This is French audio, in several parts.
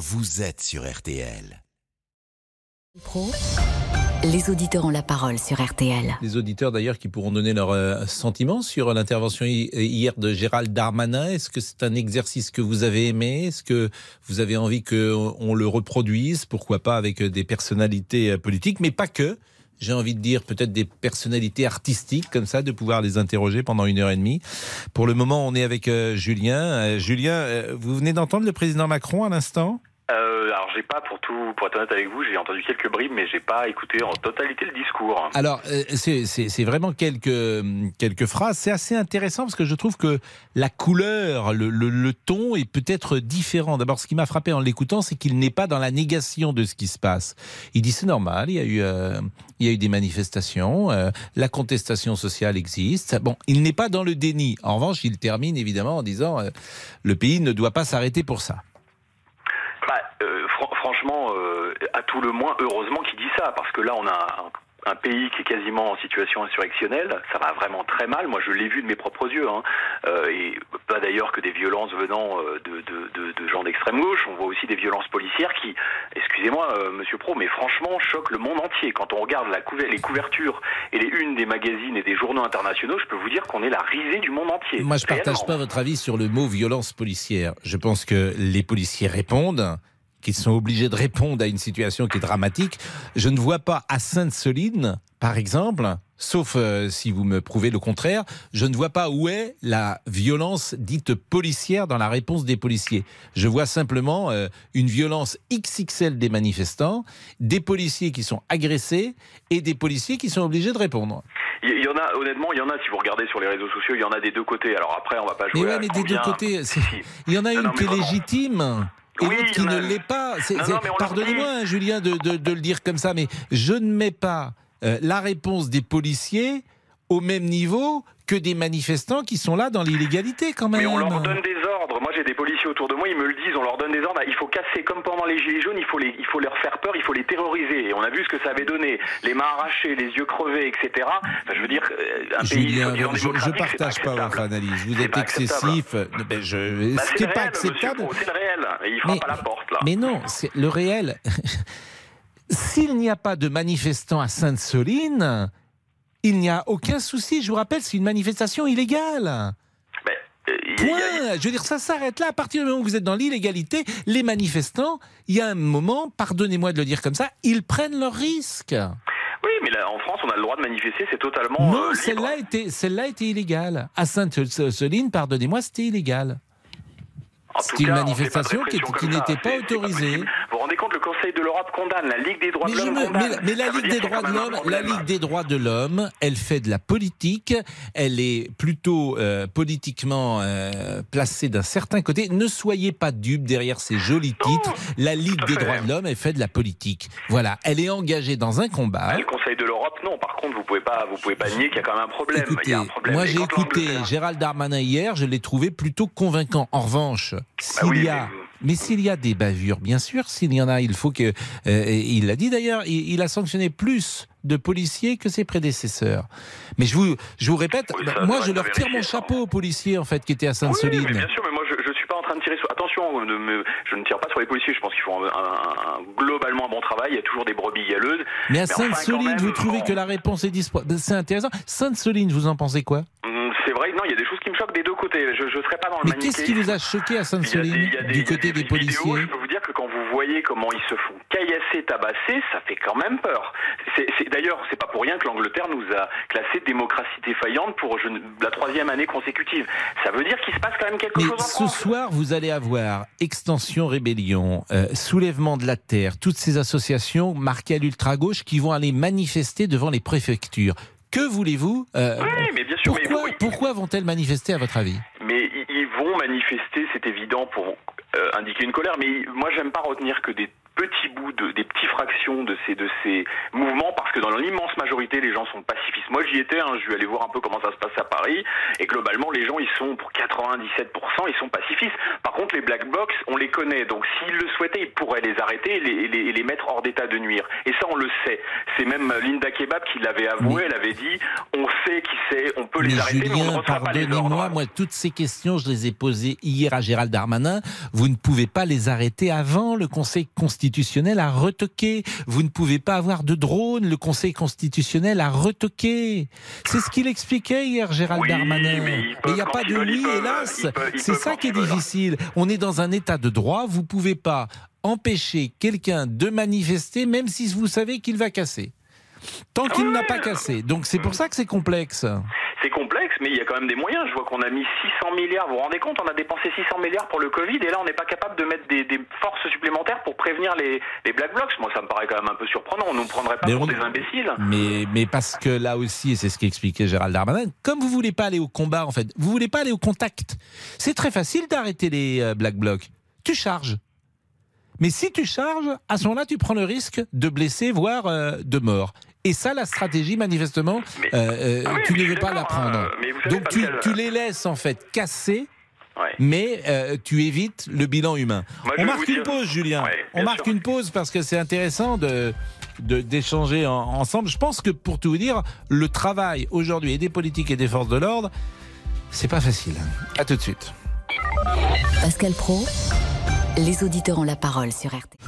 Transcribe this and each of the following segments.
vous êtes sur RTL. Pro, les auditeurs ont la parole sur RTL. Les auditeurs d'ailleurs qui pourront donner leurs euh, sentiments sur l'intervention hier de Gérald Darmanin. Est-ce que c'est un exercice que vous avez aimé? Est-ce que vous avez envie qu'on le reproduise? Pourquoi pas avec des personnalités euh, politiques, mais pas que j'ai envie de dire peut-être des personnalités artistiques comme ça, de pouvoir les interroger pendant une heure et demie. Pour le moment, on est avec euh, Julien. Julien, vous venez d'entendre le président Macron à l'instant? Euh, alors j'ai pas pour tout, pour être honnête avec vous, j'ai entendu quelques bribes, mais j'ai pas écouté en totalité le discours. Alors euh, c'est vraiment quelques quelques phrases. C'est assez intéressant parce que je trouve que la couleur, le, ton est peut-être différent. D'abord, ce qui m'a frappé en l'écoutant, c'est qu'il n'est pas dans la négation de ce qui se passe. Il dit c'est normal, il y a eu euh, il y a eu des manifestations, la contestation sociale existe. Bon, il n'est pas dans le déni. En revanche, il termine évidemment en disant le pays ne doit pas s'arrêter pour ça franchement, euh, à tout le moins, heureusement qu'il dit ça, parce que là, on a un, pays qui est quasiment en situation insurrectionnelle, ça va vraiment très mal. Moi, je l'ai vu de mes propres yeux, hein. euh, et pas d'ailleurs que des violences venant euh, de, gens d'extrême gauche. On voit aussi des violences policières qui, excusez-moi, Monsieur Pro, mais franchement, choquent le monde entier. Quand on regarde la les couvertures et les unes des magazines et des journaux internationaux, je peux vous dire qu'on est la risée du monde entier. Moi, je partage pas votre avis sur le mot violence policière. Je pense que les policiers répondent qu'ils sont obligés de répondre à une situation qui est dramatique. Je ne vois pas à Sainte-Soline, par exemple, sauf euh, si vous me prouvez le contraire, je ne vois pas où est la violence dite policière dans la réponse des policiers. Je vois simplement euh, une violence XXL des manifestants, des policiers qui sont agressés et des policiers qui sont obligés de répondre. Il y en a, honnêtement, il y en a, si vous regardez sur les réseaux sociaux, il y en a des deux côtés. Alors après, on va pas jouer. Mais ouais, mais des deux côtés, il y en a une qui est légitime et oui, qui ne l'est pas. Pardonnez-moi, hein, Julien, de, le dire comme ça, mais je ne mets pas euh, la réponse des policiers au même niveau que des manifestants qui sont là dans l'illégalité quand même. Mais on leur donne des Moi j'ai des policiers autour de moi, ils me le disent, on leur donne des ordres. Il faut casser, comme pendant les Gilets jaunes, il faut, les, il faut leur faire peur, il faut les terroriser. Et on a vu ce que ça avait donné. Les mains arrachées, les yeux crevés, etc. je veux dire, euh, un pays je ne partage pas, votre analyse. Vous êtes excessif. Ben, je... Bah, c'est pas acceptable. C'est le réel. Et il frappe à la porte là. Mais non, c'est le réel. S'il n'y a pas de manifestants à Sainte-Soline, il n'y a aucun souci. Je vous rappelle, c'est une manifestation illégale. Euh, Point. Je veux dire, ça s'arrête là. À partir du moment où vous êtes dans l'illégalité, les manifestants, il y a un moment, pardonnez-moi de le dire comme ça, ils prennent leurs risques. Oui, mais là, en France, on a le droit de manifester, c'est totalement. Non, euh, celle-là était, celle-là était illégale. À Sainte-Soline, pardonnez-moi, c'était illégal. C'était une manifestation qui, n'était pas autorisée. Vous vous rendez Conseil de l'Europe condamne, la Ligue des droits de l'homme Mais, la Ligue des droits de l'homme, la Ligue des droits de l'homme, elle fait de la politique, elle est plutôt euh, politiquement euh, placée d'un certain côté. Ne soyez pas dupes derrière ces jolis titres. La Ligue des droits de l'homme, elle fait de la politique. Voilà, elle est engagée dans un combat. Le Conseil de l'Europe, non. Par contre, vous pouvez pas, vous pouvez pas nier qu'il y a quand même un problème. Écoutez, un problème. moi j'ai écouté Gérald Darmanin hier, je l'ai trouvé plutôt convaincant. En revanche, bah s'il y a mais s'il y a des bavures, bien sûr, s'il y en a, il faut que. Euh, il l'a dit d'ailleurs, il, a sanctionné plus de policiers que ses prédécesseurs. Mais je vous, je vous répète, moi je leur tire mon chapeau aux policiers en fait qui étaient à Sainte-Soline. Oui, bien sûr, mais moi je, je suis pas en train de tirer sur. Attention, je ne tire pas sur les policiers. Je pense qu'ils font un, globalement un bon travail. Il y a toujours des brebis galeuses. Mais à Sainte-Soline, vous trouvez que la réponse est disponible C'est intéressant. Sainte-Soline, vous en pensez quoi? C'est vrai, non, il y a des choses qui me choquent des deux côtés. Je ne serais pas dans le Mais qu'est-ce qui vous a choqué à Sainte-Soline du côté des, policiers Je peux vous dire que quand vous voyez comment ils se font caillasser, tabasser, ça fait quand même peur. D'ailleurs, c'est pas pour rien que l'Angleterre nous a classé démocratie défaillante pour la troisième année consécutive. Ça veut dire qu'il se passe quand même quelque chose en ce soir, vous allez avoir Extension Rébellion, euh, Soulèvement de la Terre, toutes ces associations marquées à l'ultra-gauche qui vont aller manifester devant les préfectures. Que voulez-vous euh, Oui, mais bien sûr. Pourquoi, pourquoi vont-elles manifester, à votre avis? Mais ils vont manifester, c'est évident, pour euh, indiquer une colère. Mais moi, j'aime pas retenir que des petits bouts, de, des petites fractions de ces, de ces mouvements, parce que dans l'immense majorité, les gens sont pacifistes. Moi, j'y étais, hein, je suis allé voir un peu comment ça se passe à Paris, et globalement, les gens, ils sont pour 97%, ils sont pacifistes. Par contre, les black box, on les connaît, donc s'ils le souhaitaient, ils pourraient les arrêter et les, les, les mettre hors d'état de nuire. Et ça, on le sait. C'est même Linda Kebab qui l'avait avoué, elle avait dit, on sait qui c'est, on peut les mais arrêter, Julien, mais on ne reçoit pas les ordres. pardonnez-moi, moi, toutes ces questions, je les ai posées hier à Gérald Darmanin. Vous ne pouvez pas les arrêter avant. Le Conseil constitutionnel a retoqué. Vous ne pouvez pas avoir de drone. Le Conseil constitutionnel a retoqué. C'est ce qu'il expliquait hier, Gérald Oui, Darmanin. mais il n'y a pas de oui, hélas. C'est ça qui est difficile. On est dans un état de droit. Vous pouvez pas empêcher quelqu'un de manifester, même si vous savez qu'il va casser. Tant qu'il Ah n'a pas cassé. Donc c'est pour ça que c'est complexe. C'est complexe, mais il y a quand même des moyens. Je vois qu'on a mis 600 milliards. Vous vous rendez compte On a dépensé 600 milliards pour le Covid, et là, on n'est pas capable de mettre des, des forces supplémentaires pour prévenir les, les black blocs. Moi, ça me paraît quand même un peu surprenant. On nous prendrait pas Mais pour on- des imbéciles. Mais, mais parce que là aussi, et c'est ce qu'expliquait Gérald Darmanin, comme vous voulez pas aller au combat, en fait, vous voulez pas aller au contact, c'est très facile d'arrêter les euh, Black Blocs. Tu charges. Mais si tu charges, à ce moment-là, tu prends le risque de blesser, voire euh, de mort. Et ça, la stratégie, manifestement, Mais- euh, euh, Ah oui, tu ne veux pas la prendre. savez, Donc tu, les laisses, en fait, casser, Ouais. mais euh, tu évites le bilan humain. Moi, On marque une dire- pause, Julien. Ouais, On marque sûr. une pause parce que c'est intéressant de d'échanger en- ensemble. Je pense que pour tout vous dire, le travail aujourd'hui et des politiques et des forces de l'ordre, c'est pas facile. À tout de suite. Pascal Pro, les auditeurs ont la parole sur RTL.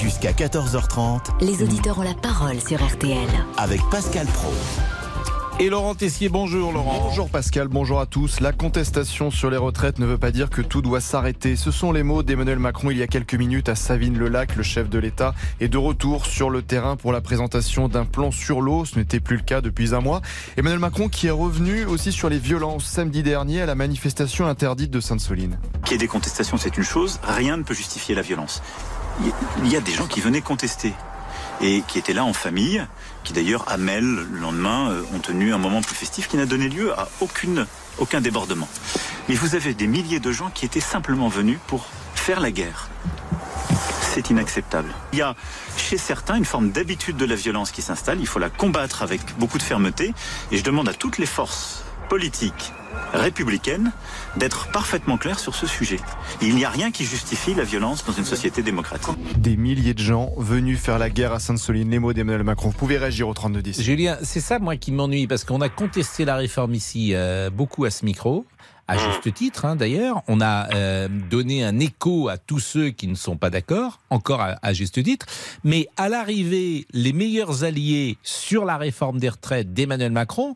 Jusqu'à 14h30 Les auditeurs ont la parole sur RTL. avec Pascal Pro. Et Laurent Tessier, bonjour Laurent. Bonjour Pascal, bonjour à tous. La contestation sur les retraites ne veut pas dire que tout doit s'arrêter. Ce sont les mots d'Emmanuel Macron il y a quelques minutes à Savine-le-Lac. Le chef de l'État est de retour sur le terrain pour la présentation d'un plan sur l'eau. Ce n'était plus le cas depuis un mois. Emmanuel Macron qui est revenu aussi sur les violences samedi dernier à la manifestation interdite de Sainte-Soline. Qu'il y ait des contestations, c'est une chose. Rien ne peut justifier la violence. Il y a- des gens qui venaient contester et qui étaient là en famille, qui d'ailleurs à Mel le lendemain euh, ont tenu un moment plus festif qui n'a donné lieu à aucune, aucun débordement. Mais vous avez des milliers de gens qui étaient simplement venus pour faire la guerre. C'est inacceptable. Il y a chez certains une forme d'habitude de la violence qui s'installe. Il faut la combattre avec beaucoup de fermeté. Et je demande à toutes les forces politiques républicaines d'être parfaitement claires sur ce sujet. Il n'y a rien qui justifie la violence dans une société démocratique. Des milliers de gens venus faire la guerre à Sainte-Soline. Les mots d'Emmanuel Macron. Vous pouvez réagir au 3210. Julien, c'est ça moi qui m'ennuie parce qu'on a contesté la réforme ici euh, beaucoup à ce micro. À juste titre, hein, d'ailleurs, on a euh, donné un écho à tous ceux qui ne sont pas d'accord, encore à, à juste titre. Mais à l'arrivée, les meilleurs alliés sur la réforme des retraites d'Emmanuel Macron,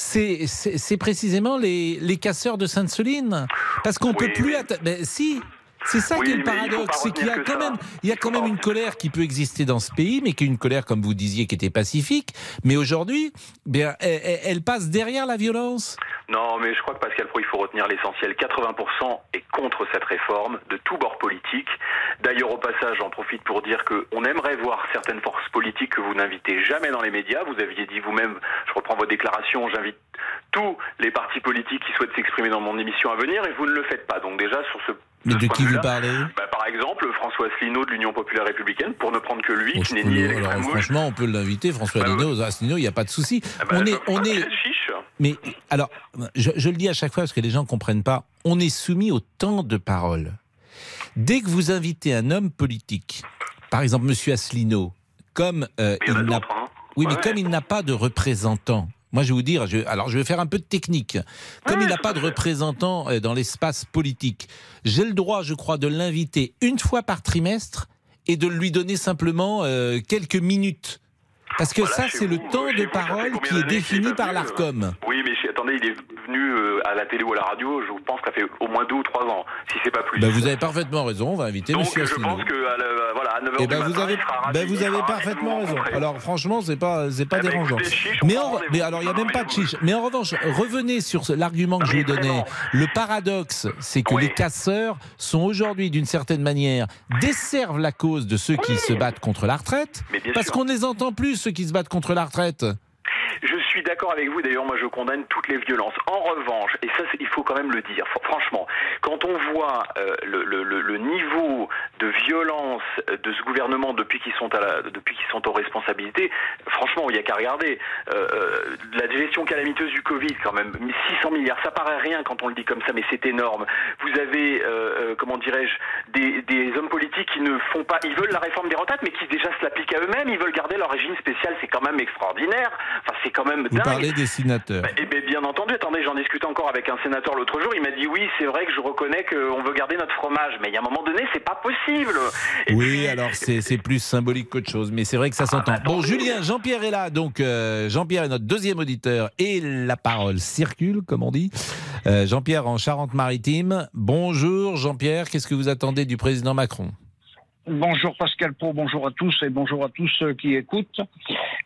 c'est c'est- c'est précisément les, les casseurs de Sainte-Soline. Parce qu'on Oui, peut plus... mais si c'est ça Oui, qui est le paradoxe, c'est qu'il y a quand ça. même, il y a Il quand faut même pas une colère qui peut exister dans ce pays, mais qui est une colère, comme vous disiez, qui était pacifique. Mais aujourd'hui, bien, elle passe derrière la violence. Non, mais je crois que Pascal Pro, il faut retenir l'essentiel. 80% est contre cette réforme, de tous bords politiques. D'ailleurs, au passage, j'en profite pour dire que on aimerait voir certaines forces politiques que vous n'invitez jamais dans les médias. Vous aviez dit vous-même, je reprends vos déclarations, j'invite tous les partis politiques qui souhaitent s'exprimer dans mon émission à venir, et vous ne le faites pas. Donc déjà, sur ce Mais de qui vous parlez bah, Par exemple, François Asselineau de l'Union Populaire Républicaine, pour ne prendre que lui, Bon, qui n'est ni alors, franchement, on peut l'inviter, François Bah, Asselineau. Asselineau, il n'y a pas de souci. Ah bah, on est, on est, mais alors, je, je le dis à chaque fois parce que les gens comprennent pas. On est soumis au temps de parole. Dès que vous invitez un homme politique, par exemple Monsieur Asselineau, comme euh, il n'a hein. Oui, mais Ouais. comme il n'a pas de représentant, moi je vais vous dire, je, alors je vais faire un peu de technique. Comme il n'a pas de représentant euh, dans l'espace politique, j'ai le droit, je crois, de l'inviter une fois par trimestre et de lui donner simplement euh, quelques minutes. Parce que Voilà, ça, c'est le temps de parole qui est défini par l'ARCOM? Oui, mais attendez, il est venu euh, à la télé ou à la radio, je pense que ça fait au moins deux ou trois ans, si c'est pas plus. Ben, vous avez parfaitement raison, on va inviter Donc Monsieur je Asselineau. pense que à la- voilà, à 9h Eh du ben matin, vous avez, il sera ben vous avez parfaitement raison. Alors franchement, c'est pas, c'est pas Eh ben, dérangeant. écoutez, chiche, on mais, en, mais alors il y a même pas de chiche. Mais en revanche, revenez sur l'argument que je vous donnais. Le paradoxe, c'est que Oui. les casseurs sont aujourd'hui, d'une certaine manière, desservent la cause de ceux qui se battent contre la retraite, parce qu'on ne les entend plus ceux qui se battent contre la retraite. Je suis d'accord avec vous, d'ailleurs moi je condamne toutes les violences. En revanche, et ça il faut quand même le dire, fr- franchement, quand on voit euh, le, niveau de violence de ce gouvernement depuis qu'ils sont depuis qu'ils sont aux responsabilités, franchement, il n'y a qu'à regarder. Euh, euh, la gestion calamiteuse du Covid, quand même, 600 milliards, ça paraît rien quand on le dit comme ça, mais c'est énorme. Vous avez, comment dirais-je, des, des hommes politiques qui ne font pas, ils veulent la réforme des retraites, mais qui déjà se l'appliquent à eux-mêmes, ils veulent garder leur régime spécial, c'est quand même extraordinaire. Enfin, c'est quand même Vous dingue. parlez des sénateurs. Eh bien, bien entendu, attendez, j'en discutais encore avec un sénateur l'autre jour, il m'a dit oui, c'est vrai que je reconnais qu'on veut garder notre fromage, mais il y a un moment donné, c'est pas possible. Et oui, puis- alors c'est plus symbolique qu'autre chose, mais c'est vrai que ça s'entend. bah, Bon. Julien, Jean-Pierre est là, donc euh, Jean-Pierre est notre deuxième auditeur et la parole circule, comme on dit. Euh, Jean-Pierre en Charente-Maritime. Bonjour Jean-Pierre, qu'est-ce que vous attendez du président Macron? Bonjour Pascal Pro, bonjour à tous et bonjour à tous ceux qui écoutent.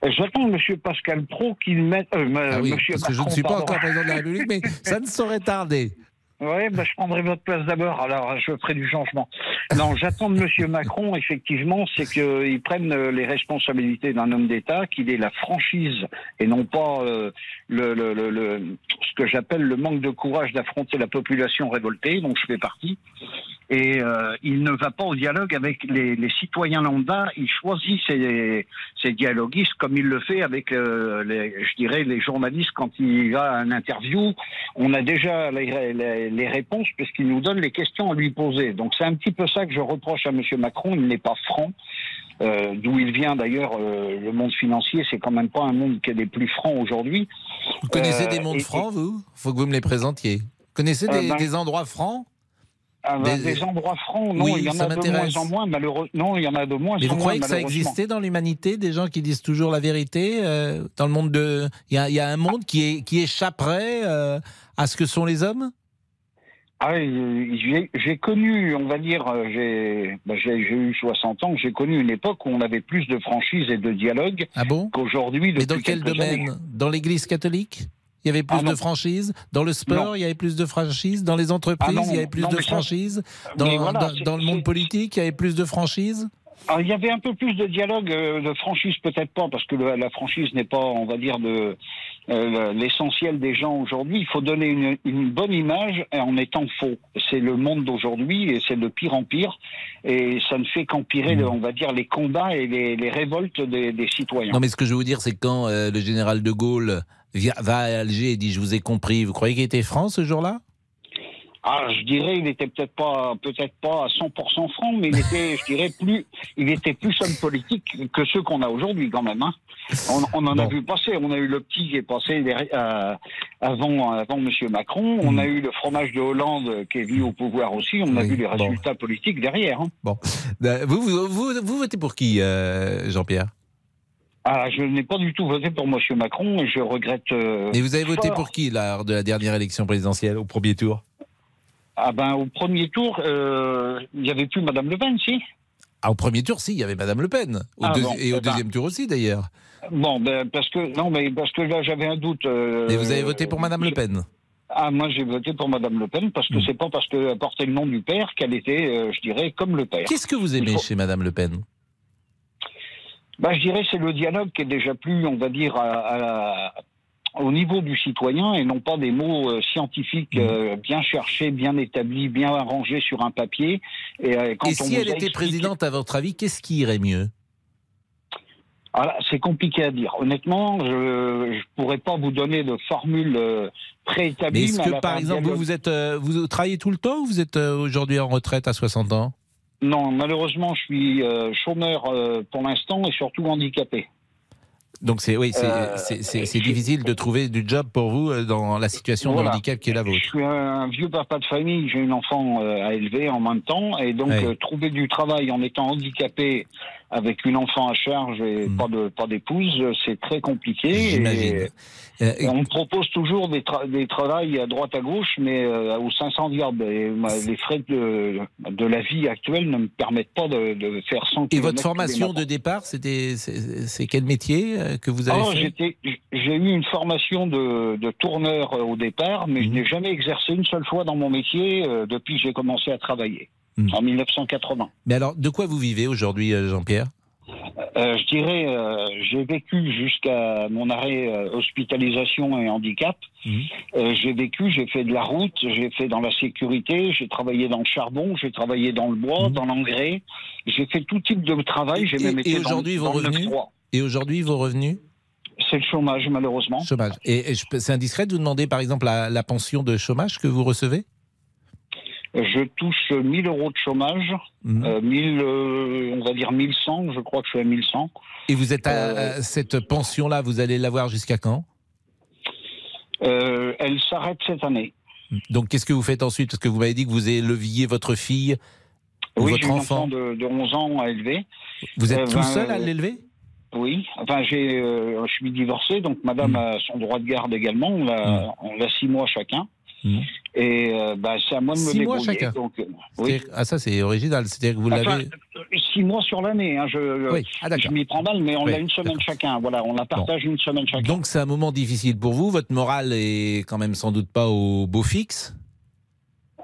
J'attends Monsieur Pascal Pro qu'il mette. euh, Ah oui, Monsieur parce que je ne Macron, suis pas pardon. encore président de la République, mais ça ne saurait tarder. Oui, bah, je prendrai votre place d'abord, alors je ferai du changement. Non, j'attends de Monsieur Macron, effectivement, c'est qu'il prenne euh, les responsabilités d'un homme d'État, qu'il ait la franchise et non pas euh, le, le, le, le- ce que j'appelle le manque de courage d'affronter la population révoltée, dont je fais partie. Et euh, il ne va pas au dialogue avec les, les citoyens lambda, il choisit ses, ses dialoguistes comme il le fait avec, euh, les, je dirais, les journalistes quand il va à un interview on a déjà les, les- les réponses puisqu'il nous donne les questions à lui poser. Donc c'est un petit peu ça que je reproche à M. Macron. Il n'est pas franc. Euh, D'où il vient d'ailleurs, euh, le monde financier, c'est quand même pas un monde qui est des plus francs aujourd'hui. Vous connaissez Euh, des mondes et- francs, vous? Faut que vous me les présentiez. Vous connaissez Euh, des, ben- des endroits francs? Ah, ben, Des- des, endroits francs, non, Oui, il y en a de moins en moins, malheureusement. Non, il y en a de moins Mais en vous moins, croyez que ça existait dans l'humanité, des gens qui disent toujours la vérité euh, dans le monde de il y a, il y a un monde qui, est, qui échapperait euh, à ce que sont les hommes? Ah, j'ai connu, on va dire, euh, j'ai ben, j'ai- eu 60 ans, j'ai connu une époque où on avait plus de franchise et de dialogue Ah bon? qu'aujourd'hui. Mais dans quel années. domaine? Dans l'Église catholique? Il y avait plus Ah de franchise. Dans le sport, Non. il y avait plus de franchise. Dans les entreprises, Ah non, il y avait plus non, de mais ça- franchise. Dans, Mais voilà, dans- c'est- dans le monde politique, il y avait plus de franchise. Alors, il y avait un peu plus de dialogue, euh, de franchise peut-être pas, parce que le- la franchise n'est pas, on va dire, de euh, l'essentiel des gens aujourd'hui. Il faut donner une, une bonne image en étant faux. C'est le monde d'aujourd'hui et c'est de pire en pire. Et ça ne fait qu'empirer, le- on va dire, les combats et les, les révoltes des, des citoyens. Non, mais ce que je veux vous dire, c'est quand euh, le général de Gaulle va à Alger et dit Je vous ai compris, vous croyez qu'il était franc ce jour-là? Ah, je dirais, il était peut-être pas, peut-être pas à 100% franc, mais il était, je dirais, plus, il était plus homme politique que ceux qu'on a aujourd'hui, quand même. Hein. On, on en a Bon. vu passer. On a eu le petit qui est passé derrière- euh, avant, avant Monsieur Macron. On Mm. a eu le fromage de Hollande qui est venu au pouvoir aussi. On a vu les bon. résultats politiques derrière. Hein. Euh, vous, vous, vous, vous votez pour qui, euh, Jean-Pierre? Ah, je n'ai pas du tout voté pour Monsieur Macron et je regrette. euh, Et vous avez voté fort. pour qui lors de la dernière élection présidentielle, au premier tour? Ah ben, au premier tour, euh, il n'y avait plus Madame Le Pen, si. ah, Au premier tour, si, il y avait Madame Le Pen. Au Ah bon, et au eh ben. deuxième tour aussi, d'ailleurs. Bon, ben parce que non, mais parce que là j'avais un doute. euh, Et vous avez voté pour Madame Le Pen Ah, moi j'ai voté pour Madame Le Pen parce que Mm. c'est pas parce qu'elle portait le nom du père qu'elle était, euh, je dirais, comme le père. Qu'est-ce que vous aimez faut- chez Madame Le Pen? Bah, je dirais c'est le dialogue qui est déjà plus, on va dire, à- à- au niveau du citoyen et non pas des mots euh, scientifiques Mm. euh, bien cherchés, bien établis, bien arrangés sur un papier. Et, euh, quand Et on si elle était expliqué- présidente, à votre avis, qu'est-ce qui irait mieux? Ah, c'est compliqué à dire. Honnêtement, je ne pourrais pas vous donner de formule préétablie. Mais est-ce que, par exemple, vous, dialogue- vous, êtes, vous travaillez tout le temps ou vous êtes aujourd'hui en retraite à 60 ans? Non, malheureusement, je suis euh, chômeur euh, pour l'instant et surtout handicapé. Donc c'est oui, c'est Euh, difficile de trouver du job pour vous dans la situation Voilà. de handicap qui est la Je vôtre. suis un vieux papa de famille, j'ai une enfant à élever en même temps, et donc Ouais. trouver du travail en étant handicapé avec une enfant à charge et Hmm. pas de pas d'épouse, c'est très compliqué. J'imagine. Et on me propose toujours des, tra- des travails à droite à gauche, mais euh, aux 500 diables. Et moi, les frais de, de la vie actuelle ne me permettent pas de, de faire 100 Et votre formation de départ, c'était c'est quel métier euh, que vous avez Oh, fait j'ai eu une formation de, de tourneur euh, au départ, mais je Mhm. n'ai jamais exercé une seule fois dans mon métier euh, depuis que j'ai commencé à travailler, Mhm. en 1980. Mais alors, de quoi vous vivez aujourd'hui, euh, Jean-Pierre? Euh, je dirais, euh, j'ai vécu jusqu'à mon arrêt euh, hospitalisation et handicap. Mhm. Euh, j'ai vécu, j'ai fait de la route, j'ai fait dans la sécurité, j'ai travaillé dans le charbon, j'ai travaillé dans le bois, Mhm. dans l'engrais. J'ai fait tout type de travail. J'ai même et été aujourd'hui, vos dans le revenus 9-3. Et aujourd'hui, vos revenus C'est le chômage, malheureusement. Chômage. Et, c'est indiscret de vous demander, par exemple, la, la pension de chômage que vous recevez Je touche 1000 euros de chômage, Mhm. euh, 1000, euh, on va dire 1100, je crois que je suis à 1100. Et vous êtes à, euh, à cette pension-là, vous allez l'avoir jusqu'à quand? Elle s'arrête cette année. Donc, qu'est-ce que vous faites ensuite? Parce que vous m'avez dit que vous éleviez votre fille ou oui, votre j'ai un enfant. enfant de, de 11 ans à élever. Vous êtes tout ben, seul à l'élever? Oui, enfin j'ai, euh, je suis divorcé, donc Madame Mm. a son droit de garde également. On a, on a six mois chacun, Mm. et euh, bah, c'est à moi de me Six mois débrouiller. chacun Donc, euh, oui, Ah, ça, c'est original. C'est-à-dire que vous Enfin, l'avez. euh, six mois sur l'année. Hein, je, Oui, ah, je m'y prends mal, mais on Oui, a une semaine chacun. Voilà, on la partage une semaine chacun. Donc, c'est un moment difficile pour vous. Votre morale est quand même sans doute pas au beau fixe.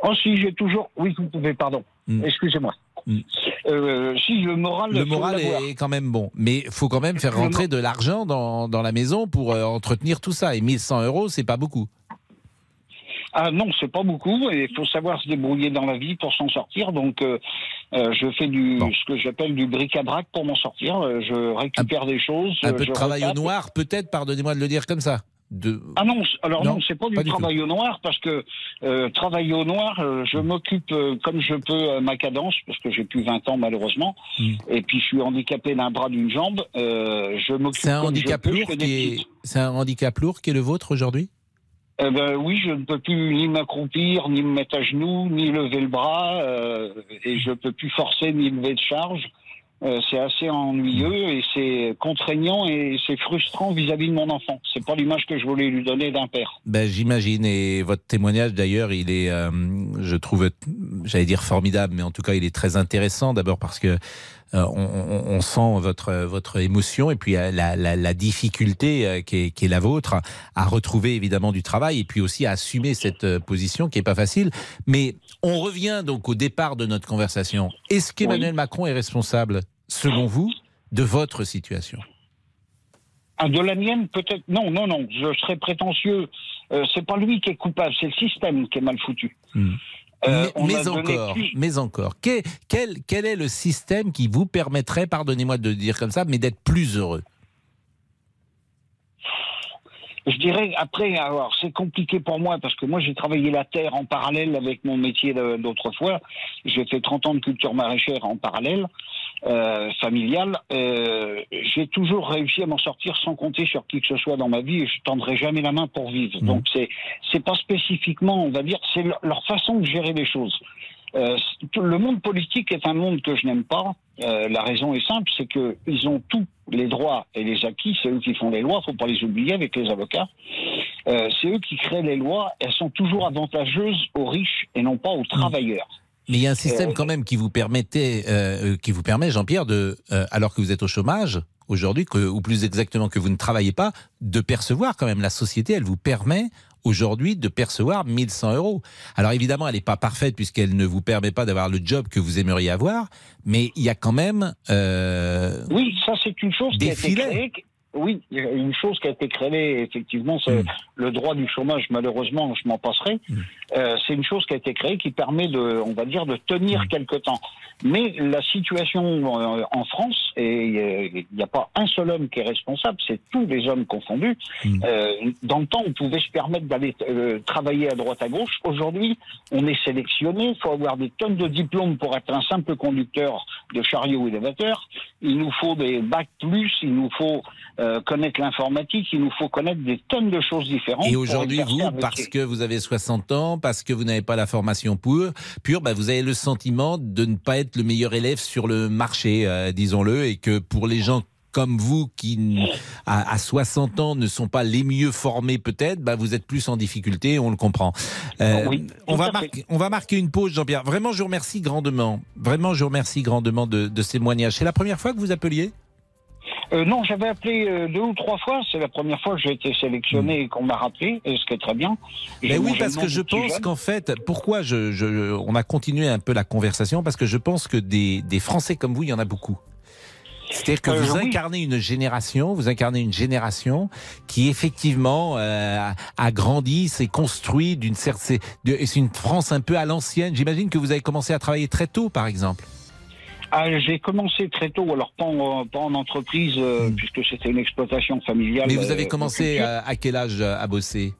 Oh si, j'ai toujours. Oui, vous pouvez, pardon. Mm. Excusez-moi. Mm. Euh, si le moral. Le moral est quand même bon. Mais il faut quand même faire rentrer de l'argent dans, dans la maison pour euh, entretenir tout ça. Et 1100 euros, c'est pas beaucoup. Ah non, c'est pas beaucoup. Et il faut savoir se débrouiller dans la vie pour s'en sortir. Donc, euh, euh, je fais du Bon. ce que j'appelle du bric-à-brac pour m'en sortir. Euh, je récupère des choses. Un peu de travail au noir, peut-être, pardonnez-moi de le dire comme ça. De... Ah non, alors Non, non, c'est pas du pas du travail au noir parce que euh, travailler au noir, euh, je m'occupe euh, comme je peux à ma cadence parce que j'ai plus 20 ans malheureusement Mm. et puis je suis handicapé d'un bras d'une jambe. Je m'occupe. C'est un handicap lourd qui est. C'est un handicap lourd qui est le vôtre aujourd'hui? Eh ben oui, je ne peux plus ni m'accroupir, ni me mettre à genoux, ni lever le bras, euh, et je peux plus forcer ni lever de charge. Euh, c'est assez ennuyeux et c'est contraignant et c'est frustrant vis-à-vis de mon enfant. C'est pas l'image que je voulais lui donner d'un père. Ben, j'imagine. Et votre témoignage, d'ailleurs, il est, euh, je trouve, j'allais dire formidable, mais en tout cas, il est très intéressant. D'abord parce que on, on- on sent votre votre émotion et puis euh, la, la, la difficulté euh, qui, est, qui est la vôtre à retrouver évidemment du travail et puis aussi à assumer cette euh, position qui est pas facile. Mais on revient donc au départ de notre conversation. Est-ce qu'Emmanuel Macron est responsable, selon vous, de votre situation? Ah, de la mienne, peut-être. Non, non, non. Je serais prétentieux. Euh, c'est pas lui qui est coupable, c'est le système qui est mal foutu. Hmm. Euh, mais, on mais a donné encore, mais encore, quel, est le système qui vous permettrait, pardonnez-moi de le dire comme ça, mais d'être plus heureux Je dirais après, alors c'est compliqué pour moi parce que moi j'ai travaillé la terre en parallèle avec mon métier d'autrefois. J'ai fait 30 ans de culture maraîchère en parallèle, euh, familiale. Euh, j'ai toujours réussi à m'en sortir sans compter sur qui que ce soit dans ma vie et je tendrai jamais la main pour vivre. Mhm. Donc c'est c'est pas spécifiquement, on va dire, c'est leur, façon de gérer les choses. Euh, le monde politique est un monde que je n'aime pas. Euh, la raison est simple, c'est que ils ont tous les droits et les acquis. C'est eux qui font les lois, faut pas les oublier avec les avocats. Euh, c'est eux qui créent les lois. Elles sont toujours avantageuses aux riches et non pas aux travailleurs. Mais il y a un système Euh, quand même qui vous permettait, euh, qui vous permet, Jean-Pierre, de, euh, alors que vous êtes au chômage aujourd'hui, ou plus exactement que vous ne travaillez pas, de percevoir quand même la société. Elle vous permet aujourd'hui de percevoir 1100 euros. Alors évidemment, elle n'est pas parfaite puisqu'elle ne vous permet pas d'avoir le job que vous aimeriez avoir, mais il y a quand même euh, Oui, ça c'est une chose qui a été créée. Oui, une chose qui a été créée, effectivement, c'est Mm. le droit du chômage. Malheureusement, je m'en passerai. Mm. Euh, c'est une chose qui a été créée qui permet de, on va dire, de tenir Mm. quelque temps. Mais la situation euh, en France, et euh, il n'y a pas un seul homme qui est responsable, c'est tous les hommes confondus. Euh, dans le temps, on pouvait se permettre d'aller travailler à droite à gauche. Aujourd'hui, on est sélectionné. Il faut avoir des tonnes de diplômes pour être un simple conducteur de chariot élévateur. Il nous faut des bacs plus. Il nous faut euh, connaître l'informatique. Il nous faut connaître des tonnes de choses différentes. Et aujourd'hui, vous, parce que vous avez 60 ans, parce que vous n'avez pas la formation pure, pure bah, vous avez le sentiment de ne pas être le meilleur élève sur le marché, euh, disons-le, et que pour les gens comme vous, qui à, à 60 ans ne sont pas les mieux formés peut-être, bah, vous êtes plus en difficulté, on le comprend. Euh, Oui, on, va marquer, on va marquer une pause, Jean-Pierre. Vraiment, je vous remercie grandement. Vraiment, je vous remercie grandement de, de ces témoignages. C'est la première fois que vous appeliez? Euh, non, j'avais appelé euh, deux ou trois fois. C'est la première fois que j'ai été sélectionné et qu'on m'a rappelé, et ce qui est très bien. Ben oui, parce que je pense qu'en fait, pourquoi je, je- on a continué un peu la conversation, parce que je pense que des, des Français comme vous, il y en a beaucoup. C'est-à-dire que Euh, vous oui. incarnez une génération, vous incarnez une génération qui effectivement euh, a grandi, s'est construit d'une certaine, c'est une France un peu à l'ancienne. J'imagine que vous avez commencé à travailler très tôt, par exemple. Ah, j'ai commencé très tôt, alors pas en, pas en entreprise, euh, Hmm. puisque c'était une exploitation familiale. Mais vous avez euh, commencé à, à quel âge euh, à bosser?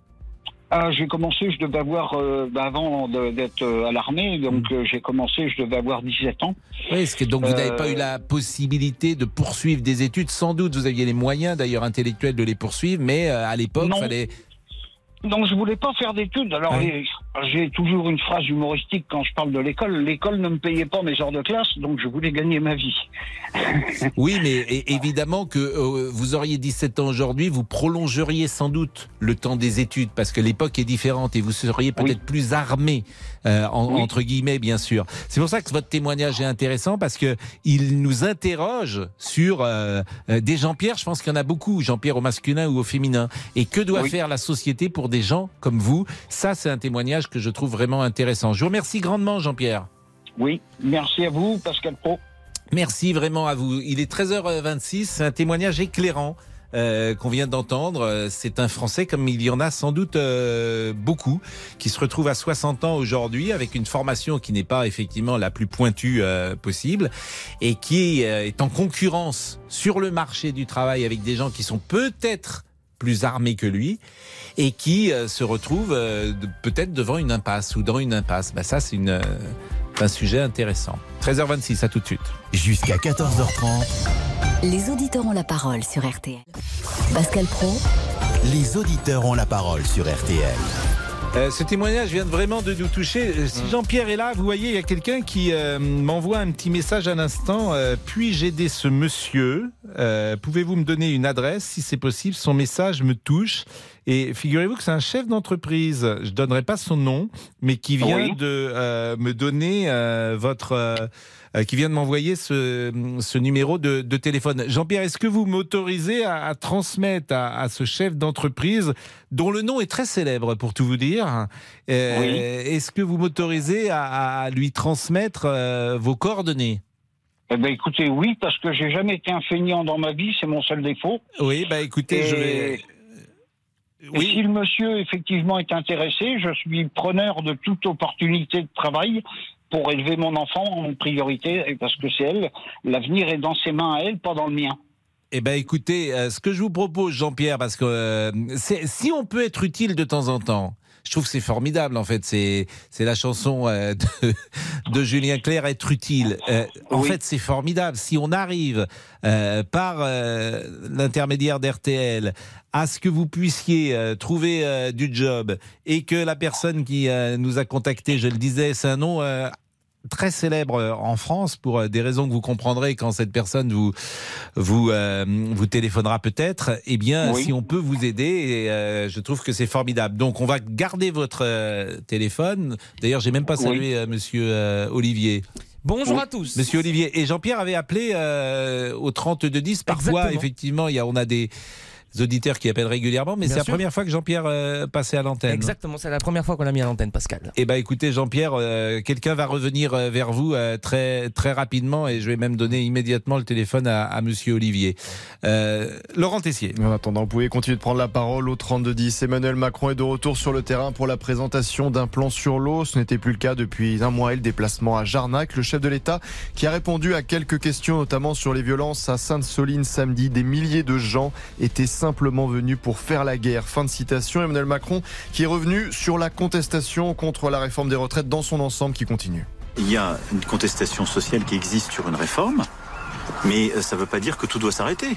Ah, j'ai commencé, je devais avoir, euh, bah, avant d'être à l'armée, donc Hmm. euh, j'ai commencé, je devais avoir 17 ans. Oui, que donc vous n'avez Euh, pas eu la possibilité de poursuivre des études. Sans doute, vous aviez les moyens, d'ailleurs intellectuels, de les poursuivre, mais à l'époque, il fallait. Donc je voulais pas faire d'études. Alors Ouais. j'ai toujours une phrase humoristique quand je parle de l'école. L'école ne me payait pas mes heures de classe, donc je voulais gagner ma vie. Oui, mais évidemment que euh, vous auriez 17 ans aujourd'hui, vous prolongeriez sans doute le temps des études parce que l'époque est différente et vous seriez peut-être plus armé, euh, en- Oui. entre guillemets, bien sûr. C'est pour ça que votre témoignage est intéressant parce que il nous interroge sur euh, euh, des Jean-Pierre. Je pense qu'il y en a beaucoup, Jean-Pierre au masculin ou au féminin. Et que doit Oui. faire la société pour des gens comme vous? Ça, c'est un témoignage que je trouve vraiment intéressant. Je vous remercie grandement, Jean-Pierre. Oui, merci à vous, Pascal Pro. Merci vraiment à vous. Il est 13h26, c'est un témoignage éclairant. Euh, qu'on vient d'entendre, Euh, c'est un Français comme il y en a sans doute euh, beaucoup qui se retrouvent à 60 ans aujourd'hui avec une formation qui n'est pas effectivement la plus pointue euh, possible et qui euh, est en concurrence sur le marché du travail avec des gens qui sont peut-être plus armés que lui et qui euh, se retrouvent euh, peut-être devant une impasse ou dans une impasse. Bah, ça, c'est une, euh, un sujet intéressant. 13h26, à tout de suite. Jusqu'à 14h30, Les auditeurs ont la parole sur RTL. Pascal Pro, les auditeurs ont la parole sur RTL. Euh, ce témoignage vient vraiment de nous toucher. Euh, Si Jean-Pierre est là, vous voyez, il y a quelqu'un qui euh, m'envoie un petit message à l'instant. Euh, Puis-je aider ce monsieur Euh, Pouvez-vous me donner une adresse si c'est possible? Son message me touche. Et figurez-vous que c'est un chef d'entreprise. Je donnerai pas son nom, mais qui vient Oui. de euh, me donner euh, votre. Euh, qui vient de m'envoyer ce, ce numéro de, de téléphone. Jean-Pierre, est-ce que vous m'autorisez à, à transmettre à, à ce chef d'entreprise, dont le nom est très célèbre pour tout vous dire, euh, Oui. est-ce que vous m'autorisez à, à lui transmettre euh, vos coordonnées? Eh ben écoutez, oui, parce que j'ai jamais été un feignant dans ma vie, c'est mon seul défaut. Oui, bah écoutez, je vais. Et si le monsieur effectivement est intéressé, je suis preneur de toute opportunité de travail pour élever mon enfant en priorité, parce que c'est elle, l'avenir est dans ses mains à elle, pas dans le mien. Eh ben, écoutez, euh, ce que je vous propose, Jean-Pierre, parce que euh, si on peut être utile de temps en temps, je trouve que c'est formidable. En fait, c'est c'est la chanson euh, de, de Julien Clerc, être utile. Euh, en Oui. fait, c'est formidable. Si on arrive euh, par l'intermédiaire d'RTL à ce que vous puissiez trouver du job et que la personne qui nous a contacté, je le disais, c'est un nom très célèbre euh, en France pour euh, des raisons que vous comprendrez quand cette personne vous vous euh, vous téléphonera peut-être. Eh bien, Oui. si on peut vous aider, et, euh, je trouve que c'est formidable. Donc, on va garder votre euh, téléphone. D'ailleurs, j'ai même pas Oui. salué euh, Monsieur euh, Olivier. Bonjour Oui. à tous. Monsieur Olivier et Jean-Pierre avait appelé euh, au 3210. Parfois, Exactement. effectivement, il y a, on a des auditeurs qui appellent régulièrement, mais Bien c'est la première fois que Jean-Pierre euh, passait à l'antenne. Exactement, c'est la première fois qu'on l'a mis à l'antenne, Pascal. Eh ben écoutez Jean-Pierre, euh, quelqu'un va revenir euh, vers vous euh, très très rapidement et je vais même donner immédiatement le téléphone à, à Monsieur Olivier. Euh, Laurent Tessier. En attendant, vous pouvez continuer de prendre la parole au 32-10. Emmanuel Macron est de retour sur le terrain pour la présentation d'un plan sur l'eau. Ce n'était plus le cas depuis un mois et le déplacement à Jarnac. Le chef de l'État qui a répondu à quelques questions, notamment sur les violences à Sainte-Soline samedi. Des milliers de gens étaient simplement venus pour faire la guerre. Fin de citation. Emmanuel Macron qui est revenu sur la contestation contre la réforme des retraites dans son ensemble qui continue. Il y a une contestation sociale qui existe sur une réforme, mais euh, ça ne veut pas dire que tout doit s'arrêter.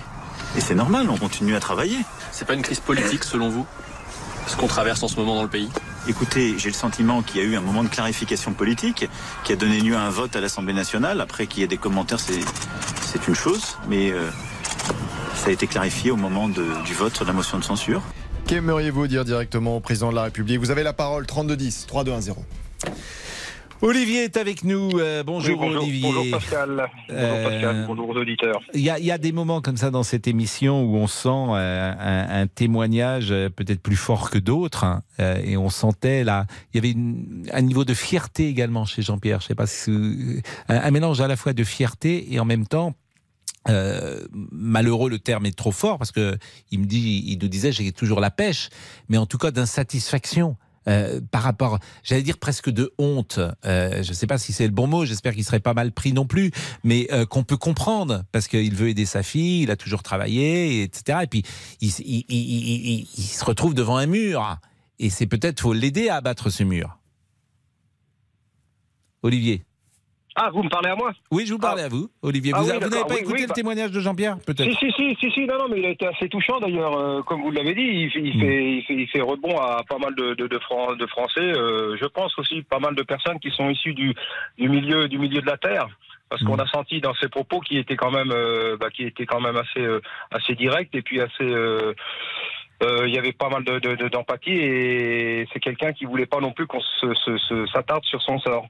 Et c'est normal, on continue à travailler. C'est pas une crise politique selon vous Ce qu'on traverse en ce moment dans le pays? Écoutez, j'ai le sentiment qu'il y a eu un moment de clarification politique qui a donné lieu à un vote à l'Assemblée nationale. Après qu'il y ait des commentaires, c'est c'est une chose, mais euh, ça a été clarifié au moment de- du vote sur la motion de censure. Qu'aimeriez-vous dire directement au président de la République? Vous avez la parole 32-10, 3-2-1-0. Olivier est avec nous. Euh, bonjour, Oui, bonjour, Olivier. bonjour Pascal. Bonjour Euh, Pascal, bonjour aux auditeurs. Il y, a, il y a des moments comme ça dans cette émission où on sent euh, un, un témoignage peut-être plus fort que d'autres, hein, et on sentait là, il y avait une- un niveau de fierté également chez Jean-Pierre. Je sais pas si un mélange à la fois de fierté et en même temps euh, malheureux, le terme est trop fort parce que il me dit, il nous disait, j'ai toujours la pêche, mais en tout cas d'insatisfaction. Euh, par rapport, j'allais dire presque de honte. Euh, je ne sais pas si c'est le bon mot. J'espère qu'il serait pas mal pris non plus, mais euh, qu'on peut comprendre parce qu'il veut aider sa fille, il a toujours travaillé, etc. Et puis il, il, il, il se retrouve devant un mur, et c'est peut-être faut l'aider à abattre ce mur. Olivier. Ah, vous me parlez à moi Oui, je vous parlais à vous, Olivier. Ah vous oui, vous n'avez pas Oui, écouté oui, le bah- témoignage de Jean-Pierre, peut-être Si, si, si, si, si, non, non, mais il a été assez touchant d'ailleurs, euh, comme vous l'avez dit, il, fait- il, fait, il, fait, il fait rebond à pas mal de, de, de, Fran- de Français, euh, je pense aussi pas mal de personnes qui sont issues du, du, milieu, du milieu de la Terre. Parce qu'on a senti dans ses propos qui étaient quand même, euh, bah, qui étaient quand même assez, euh, assez direct et puis assez, euh, euh, il y avait pas mal de, de- de- d'empathie et c'est quelqu'un qui voulait pas non plus qu'on se, se- se- s'attarde sur son sort,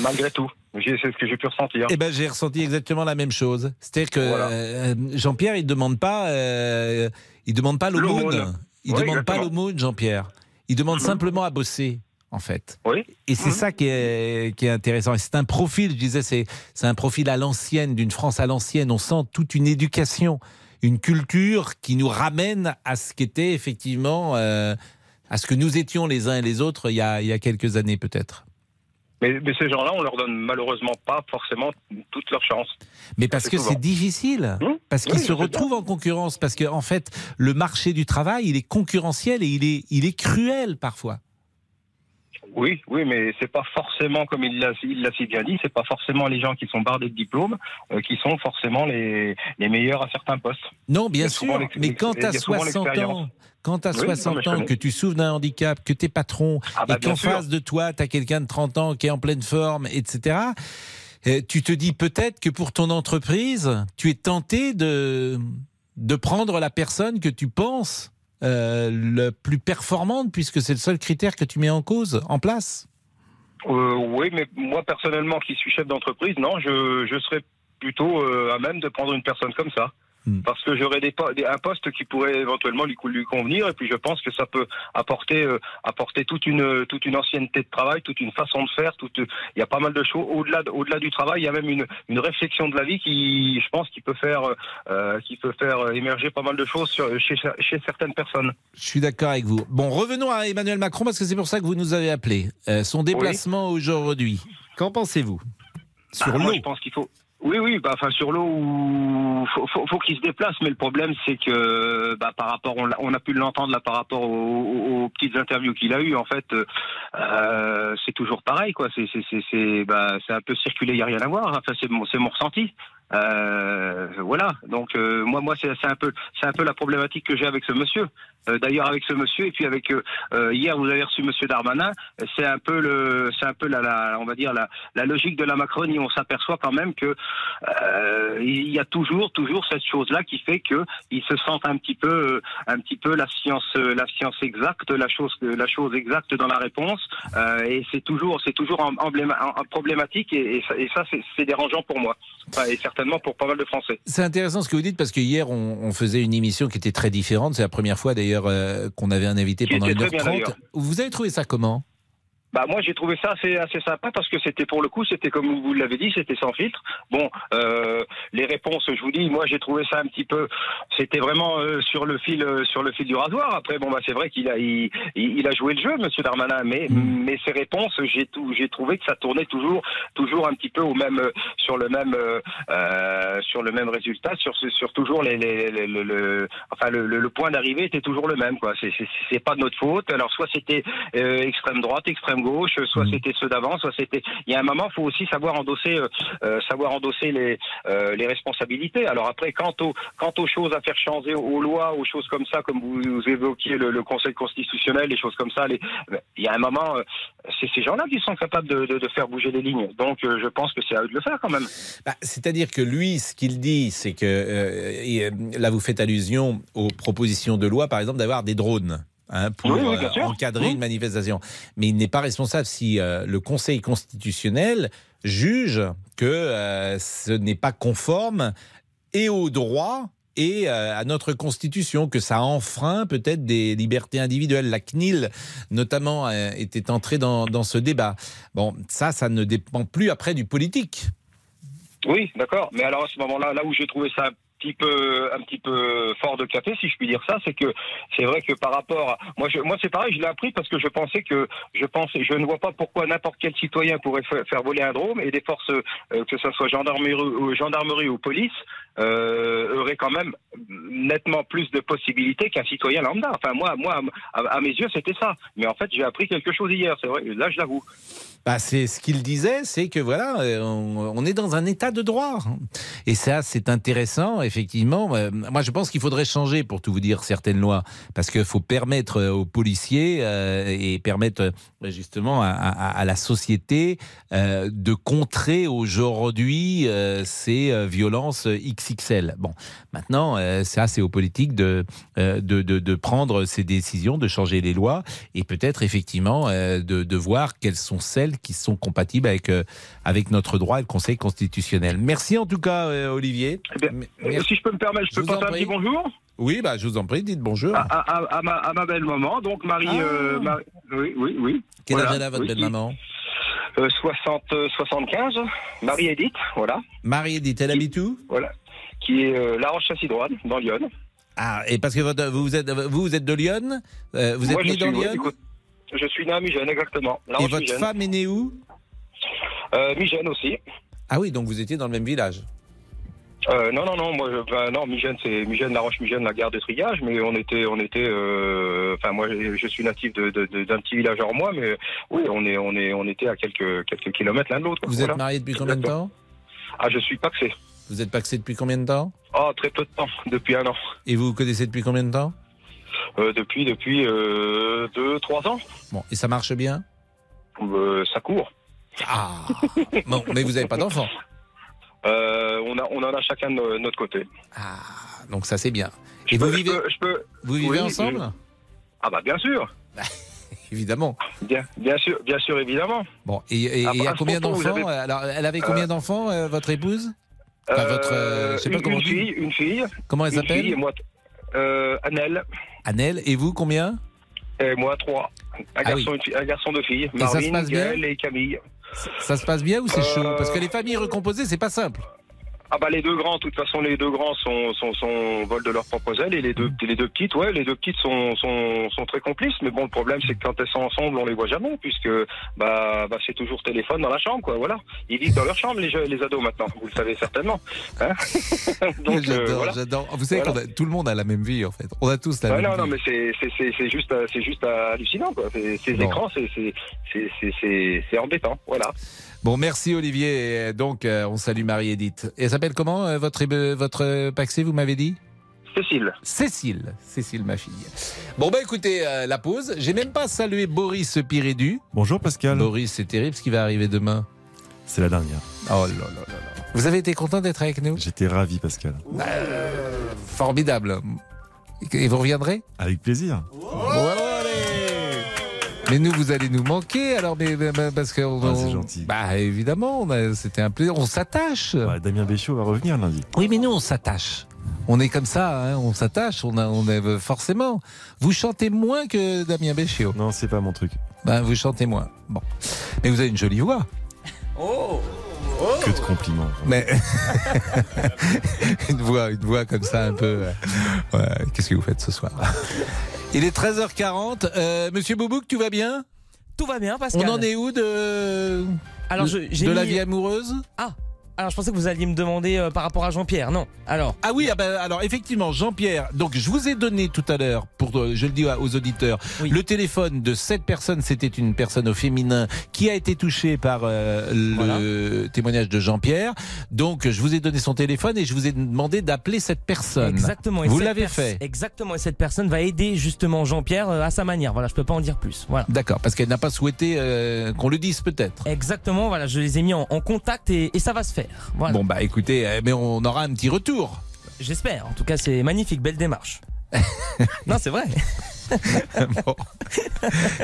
malgré tout. C'est ce que j'ai pu ressentir. Eh ben, j'ai ressenti exactement la même chose. C'est-à-dire que Voilà. euh, Jean-Pierre, il demande pas, euh, il demande pas l'aumône. L'aumône. Il Oui, demande pas l'aumône, Jean-Pierre. Il demande simplement à bosser, en fait. Oui. Et c'est ça qui est, qui est intéressant. Et c'est un profil, je disais, c'est, c'est un profil à l'ancienne, d'une France à l'ancienne. On sent toute une éducation, une culture qui nous ramène à ce qu'était effectivement, euh, à ce que nous étions les uns et les autres il y a, il y a quelques années peut-être. Mais, mais ces gens-là, on leur donne malheureusement pas forcément toutes leurs chances. Mais parce que c'est difficile, Mmh. parce qu'ils Oui, se retrouvent en concurrence, parce que en fait, le marché du travail, il est concurrentiel et il est, il est cruel parfois. Oui, oui, mais c'est pas forcément, comme il l'a il l'a si bien dit, c'est pas forcément les gens qui sont bardés de diplômes euh, qui sont forcément les, les meilleurs à certains postes. Non, bien sûr, mais quand souvent 60 l'expérience. ans, quand Oui, mais 60 je ans, que tu souffres d'un handicap, que tu es patron, Ah bah, et qu'en face de toi, tu as quelqu'un de 30 ans qui est en pleine forme, etc., euh, tu te dis peut-être que pour ton entreprise, tu es tenté de, de prendre la personne que tu penses euh, le plus performante, puisque c'est le seul critère que tu mets en cause, en place. Euh, oui, mais moi personnellement, qui suis chef d'entreprise, non, je, serais plutôt euh, à même de prendre une personne comme ça. Hmm. Parce que j'aurais des, po- des- un poste qui pourrait éventuellement lui, lui convenir, et puis je pense que ça peut apporter, euh, apporter toute une, toute une ancienneté de travail, toute une façon de faire. Toute, il y a pas mal de choses. Au-delà, de- au-delà du travail, il y a même une, une réflexion de la vie qui, je pense, qui peut faire, euh, qui peut faire émerger pas mal de choses sur- chez, chez certaines personnes. Je suis d'accord avec vous. Bon, revenons à Emmanuel Macron, parce que c'est pour ça que vous nous avez appelé. Euh, son déplacement aujourd'hui, qu'en pensez-vous? Sur Ah, moi, l'eau je pense qu'il faut. Oui, oui, bah, enfin sur l'eau, faut, faut, faut qu'il se déplace, mais le problème c'est que, bah, par rapport, on, on a pu l'entendre là par rapport aux, aux- aux petites interviews qu'il a eues, en fait, euh, c'est toujours pareil, quoi. C'est, c'est, c'est, c'est, bah, c'est un peu circulé, il y a rien à voir. Enfin, c'est mon, c'est mon ressenti. Euh, voilà. Donc euh, moi, moi, c'est, un peu, c'est un peu la problématique que j'ai avec ce monsieur. Euh, D'ailleurs, avec ce monsieur et puis avec euh, euh, hier, vous avez reçu Monsieur Darmanin. C'est un peu le, c'est un peu la, la, on va dire la, la logique de la Macronie. On s'aperçoit quand même que euh, il y a toujours, toujours cette chose-là qui fait que ils se sentent un petit peu, un petit peu la science, la science exacte, la chose, la chose exacte dans la réponse. Et c'est toujours, c'est toujours embléma- em- problématique et, ça, c'est- dérangeant pour moi. Certainement pour pas mal de Français. C'est intéressant ce que vous dites parce que hier on, on faisait une émission qui était très différente. C'est la première fois d'ailleurs euh, qu'on avait un invité Qui pendant était très bien, 1h30. d'ailleurs. Vous avez trouvé ça comment? Bah moi j'ai trouvé ça assez assez sympa parce que c'était pour le coup c'était comme vous l'avez dit c'était sans filtre. Bon euh, les réponses je vous dis moi j'ai trouvé ça un petit peu c'était vraiment euh, sur le fil euh, sur le fil du rasoir. Après bon bah c'est vrai qu'il a il, il- a joué le jeu Monsieur Darmanin mais Mm. mais ses réponses j'ai tout j'ai trouvé que ça tournait toujours toujours un petit peu au même euh, sur le même euh, sur le même résultat sur sur toujours les, les, les- le, le- enfin le, le- le point d'arrivée était toujours le même quoi. C'est c'est- c'est pas de notre faute. Alors soit c'était euh, extrême droite, extrême gauche, soit Mhm. c'était ceux d'avant, soit c'était. Il y a un moment, faut aussi savoir endosser, euh, euh, savoir endosser les euh, les responsabilités. Alors après, quant aux quant aux choses à faire changer, aux lois, aux choses comme ça, comme vous, vous évoquiez le, le Conseil constitutionnel, les choses comme ça, les, il y a un moment, euh, c'est ces gens-là qui sont capables de, de, de faire bouger les lignes. Donc, euh, je pense que c'est à eux de le faire quand même. Bah, C'est-à-dire que lui, ce qu'il dit, c'est que euh, euh, là vous faites allusion aux propositions de loi, par exemple, d'avoir des drones. Hein, pour Oui, oui, bien euh, encadrer Mhm. une manifestation. Mais il n'est pas responsable si euh, le Conseil constitutionnel juge que euh, ce n'est pas conforme et au droit et à notre Constitution, que ça enfreint peut-être des libertés individuelles. La CNIL, notamment, était entrée dans, dans ce débat. Bon, ça, ça ne dépend plus après du politique. Oui, d'accord. Mais alors à ce moment-là, là où j'ai trouvé ça un petit peu fort de café, si je puis dire ça, c'est que c'est vrai que par rapport, à, moi, je, moi c'est pareil, je l'ai appris parce que je pensais que, je pensais, je ne vois pas pourquoi n'importe quel citoyen pourrait fa- faire voler un drone et des forces, euh, que ce soit gendarmerie gendarmerie ou police, euh, auraient quand même nettement plus de possibilités qu'un citoyen lambda. Enfin, moi, moi, à, mes yeux, c'était ça. Mais en fait, j'ai appris quelque chose hier. C'est vrai. Là, je l'avoue. Bah, c'est ce qu'il disait, c'est que voilà, euh, on, est dans un état de droit. Et ça, c'est intéressant, effectivement. Euh, Moi, je pense qu'il faudrait changer, pour tout vous dire, certaines lois. Parce qu'il faut permettre aux policiers et permettre justement à, la société de contrer aujourd'hui ces violences XXL. Bon, maintenant, euh, ça, c'est aux politiques de, euh, de, de, de prendre ces décisions, de changer les lois et peut-être effectivement euh, de, de voir quelles sont celles qui sont compatibles avec, avec notre droit et le Conseil constitutionnel. Merci en tout cas, Olivier. Eh bien, euh, si je peux me permettre, je peux passer un petit bonjour Oui, bah, je vous en prie, dites bonjour. à, à- à ma, à ma belle maman, donc Marie. euh, Marie- oui, oui, oui. Ah. Quel âge elle a, votre oui, belle maman? Euh, 60, euh, 75. Marie Edith, voilà. Marie-Edith, elle habite où? Voilà. Qui est euh, La Roche-Chassidroine, dans Lyon. Ah, et parce que votre- vous, vous êtes, vous, vous êtes de Lyon Euh, Vous êtes Moi, je né dans suis- Lyon Je suis né à Migène, exactement. La Et votre femme est née où? Euh, Migène aussi. Ah oui, donc vous étiez dans le même village. Euh, non, non, non, moi, je- ben, non, Migène, c'est Migène, La Roche-Migène, la gare de Trigage, mais on était, on était, euh, enfin, moi, je je suis natif de, de- de- d'un petit village hors moi, mais oui, on est, on est, on était à quelques, quelques kilomètres l'un de l'autre. Vous voilà. êtes marié depuis combien de temps? Ah, je suis paxé. Vous êtes paxé depuis combien de temps Ah, très peu de temps, depuis un an. Et vous vous connaissez depuis combien de temps Euh, depuis, depuis euh, deux, trois ans. Bon, et ça marche bien Euh, ça court. Ah Bon, mais vous n'avez pas d'enfant on a, on en a chacun de notre côté. Ah, donc ça c'est bien. Je Et peux- vous je vivez, peux- je peux- vous vivez oui, ensemble je- Ah bah bien sûr, Évidemment. bien, bien sûr, bien sûr, évidemment. Bon, et et- et Ah, il y a bah, combien vous d'enfants avez- Alors, elle avait combien Euh, d'enfants, euh, votre épouse? Enfin, votre, euh, je sais pas une, comment fille, une fille. Comment elle s'appelle moi, euh, Annelle. Annelle. Et vous, combien Et moi, trois. Un, Ah garçon, oui. un garçon de filles. Et ça se Marine, passe bien Gaëlle et Camille. Ça se passe bien ou c'est chaud Euh, Parce que les familles recomposées, c'est pas simple. Ah bah les deux grands, de toute façon les deux grands sont sont, sont vol de leurs propres ailes et les deux les deux petites, ouais, les deux petites sont sont, sont très complices. Mais bon, le problème c'est que quand elles sont ensemble, on les voit jamais puisque bah bah c'est toujours téléphone dans la chambre, quoi. Voilà, ils vivent dans leur chambre les jeux- les ados maintenant. Vous le savez certainement. Hein Donc euh, j'adore, voilà. j'adore. Vous savez Voilà. qu'on a- tout le monde a la même vie en fait. On a tous la même non, non, vie. mais c'est c'est c'est juste c'est juste hallucinant quoi. Ces écrans, c'est c'est c'est c'est embêtant. Voilà. Bon, merci Olivier. Et Donc, euh, on salue Marie-Edith. Et elle s'appelle comment euh, votre, euh, votre euh, paxé, vous m'avez dit? Cécile. Cécile. Cécile, ma fille. Bon, bah écoutez, euh, la pause. J'ai même pas salué Boris Pirédu. Bonjour Pascal. Boris, c'est terrible ce qui va arriver demain. C'est la dernière. Oh là là là là. Vous avez été content d'être avec nous? J'étais ravi Pascal. Formidable. Et vous reviendrez? Avec plaisir. Mais nous, vous allez nous manquer, alors, mais, mais- mais- parce que. on- Ah, c'est gentil. Bah, évidemment, a- c'était un plaisir. On s'attache. Ouais, Damien Béchiot va revenir lundi. Oui, mais nous, on s'attache. On est comme ça, hein, on s'attache, on, a, on est forcément. Vous chantez moins que Damien Béchiot. Non, c'est pas mon truc. Ben, vous chantez moins. Bon. Mais vous avez une jolie voix. Que de compliments. Mais une voix, une voix comme ça un peu. euh, ouais, Qu'est-ce que vous faites ce soir? Il est 13h40. Euh, Monsieur Boubouk, tu vas bien? Tout va bien, Pascal. On en est où de Alors, je- de la vie amoureuse? Ah, alors je pensais que vous alliez me demander euh, par rapport à Jean-Pierre. Non. Alors. Ah oui, ah ben, alors effectivement, Jean-Pierre, donc je vous ai donné tout à l'heure, pour euh, je le dis aux auditeurs, Oui. le téléphone de cette personne, c'était une personne au féminin qui a été touchée par euh, le témoignage de Jean-Pierre. Donc je vous ai donné son téléphone et je vous ai demandé d'appeler cette personne. Exactement. Et Vous l'avez fait. Exactement. Et cette personne va aider justement Jean-Pierre euh, à sa manière. Voilà, je peux pas en dire plus. Voilà. D'accord, parce qu'elle n'a pas souhaité euh, qu'on le dise peut-être. Exactement. Voilà, je les ai mis en, en contact et, et ça va se faire. Voilà. Bon bah écoutez, euh, mais on aura un petit retour. J'espère. En tout cas, c'est magnifique, belle démarche. non, c'est vrai. Bon.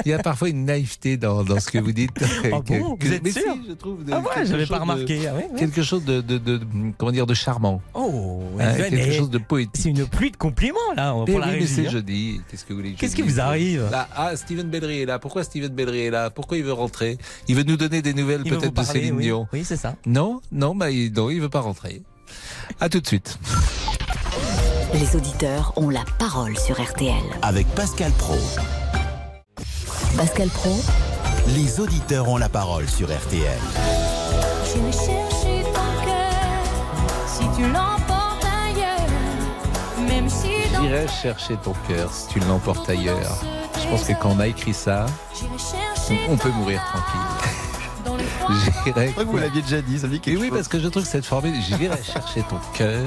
Il y a parfois une naïveté dans, dans ce que vous dites. Ah Que- bon? Que- Vous êtes sûr si, je trouve de- Ah ouais, j'avais pas de- remarqué. Ah ouais, ouais. Quelque chose de, de, comment dire, de charmant. Oh, Hein, quelque chose de poétique. c'est une pluie de compliments là pour Mais la oui, c'est hein. jeudi. Qu'est-ce que vous voulez Qu'est-ce qui vous arrive? Là, Ah, Steven Bellery est là. Pourquoi Steven Bellery est là? Pourquoi il veut rentrer? Il veut nous donner des nouvelles peut-être de Céline oui. Dion. Oui, c'est ça. Non, non, bah, il, non, il veut pas rentrer. À tout de suite. Les auditeurs ont la parole sur RTL. Avec Pascal Pro. Pascal Pro, Les auditeurs ont la parole sur RTL. J'irai chercher ton cœur si tu l'emportes ailleurs. Même si J'irai chercher ton cœur si tu l'emportes ailleurs. Je pense que quand on a écrit ça, on, peut mourir tranquille. dans le fond J'irai. Je crois que vous l'aviez déjà dit, ça me dit quelque oui, chose. parce que je trouve que cette formule, j'irai chercher ton cœur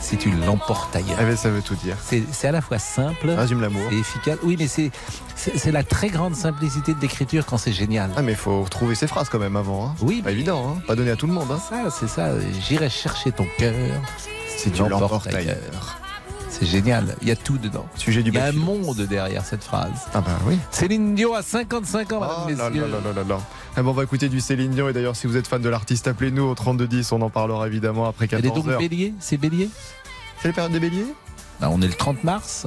si tu l'emportes ailleurs. Ah, mais ça veut tout dire. C'est à la fois simple, Résume l'amour. et efficace. Oui, mais c'est la très grande simplicité de l'écriture quand c'est génial. Ah, mais il faut retrouver ses phrases quand même avant. Hein. Oui, Pas évident, hein. pas donné à tout le monde. Hein. ça, c'est ça. J'irai chercher ton cœur Si tu l'emportes ailleurs. C'est génial. Il y a tout dedans. Sujet du Il y a un monde derrière cette phrase. Ah bah oui. Céline Dion a 55 ans, Oh mesdames, là là là là là. Ah bon, on va écouter du Céline Dion et d'ailleurs si vous êtes fan de l'artiste, appelez-nous au 3210, on en parlera évidemment après Elle est donc 14h. bélier? C'est bélier? C'est la période des béliers? Bah, On est le 30 mars.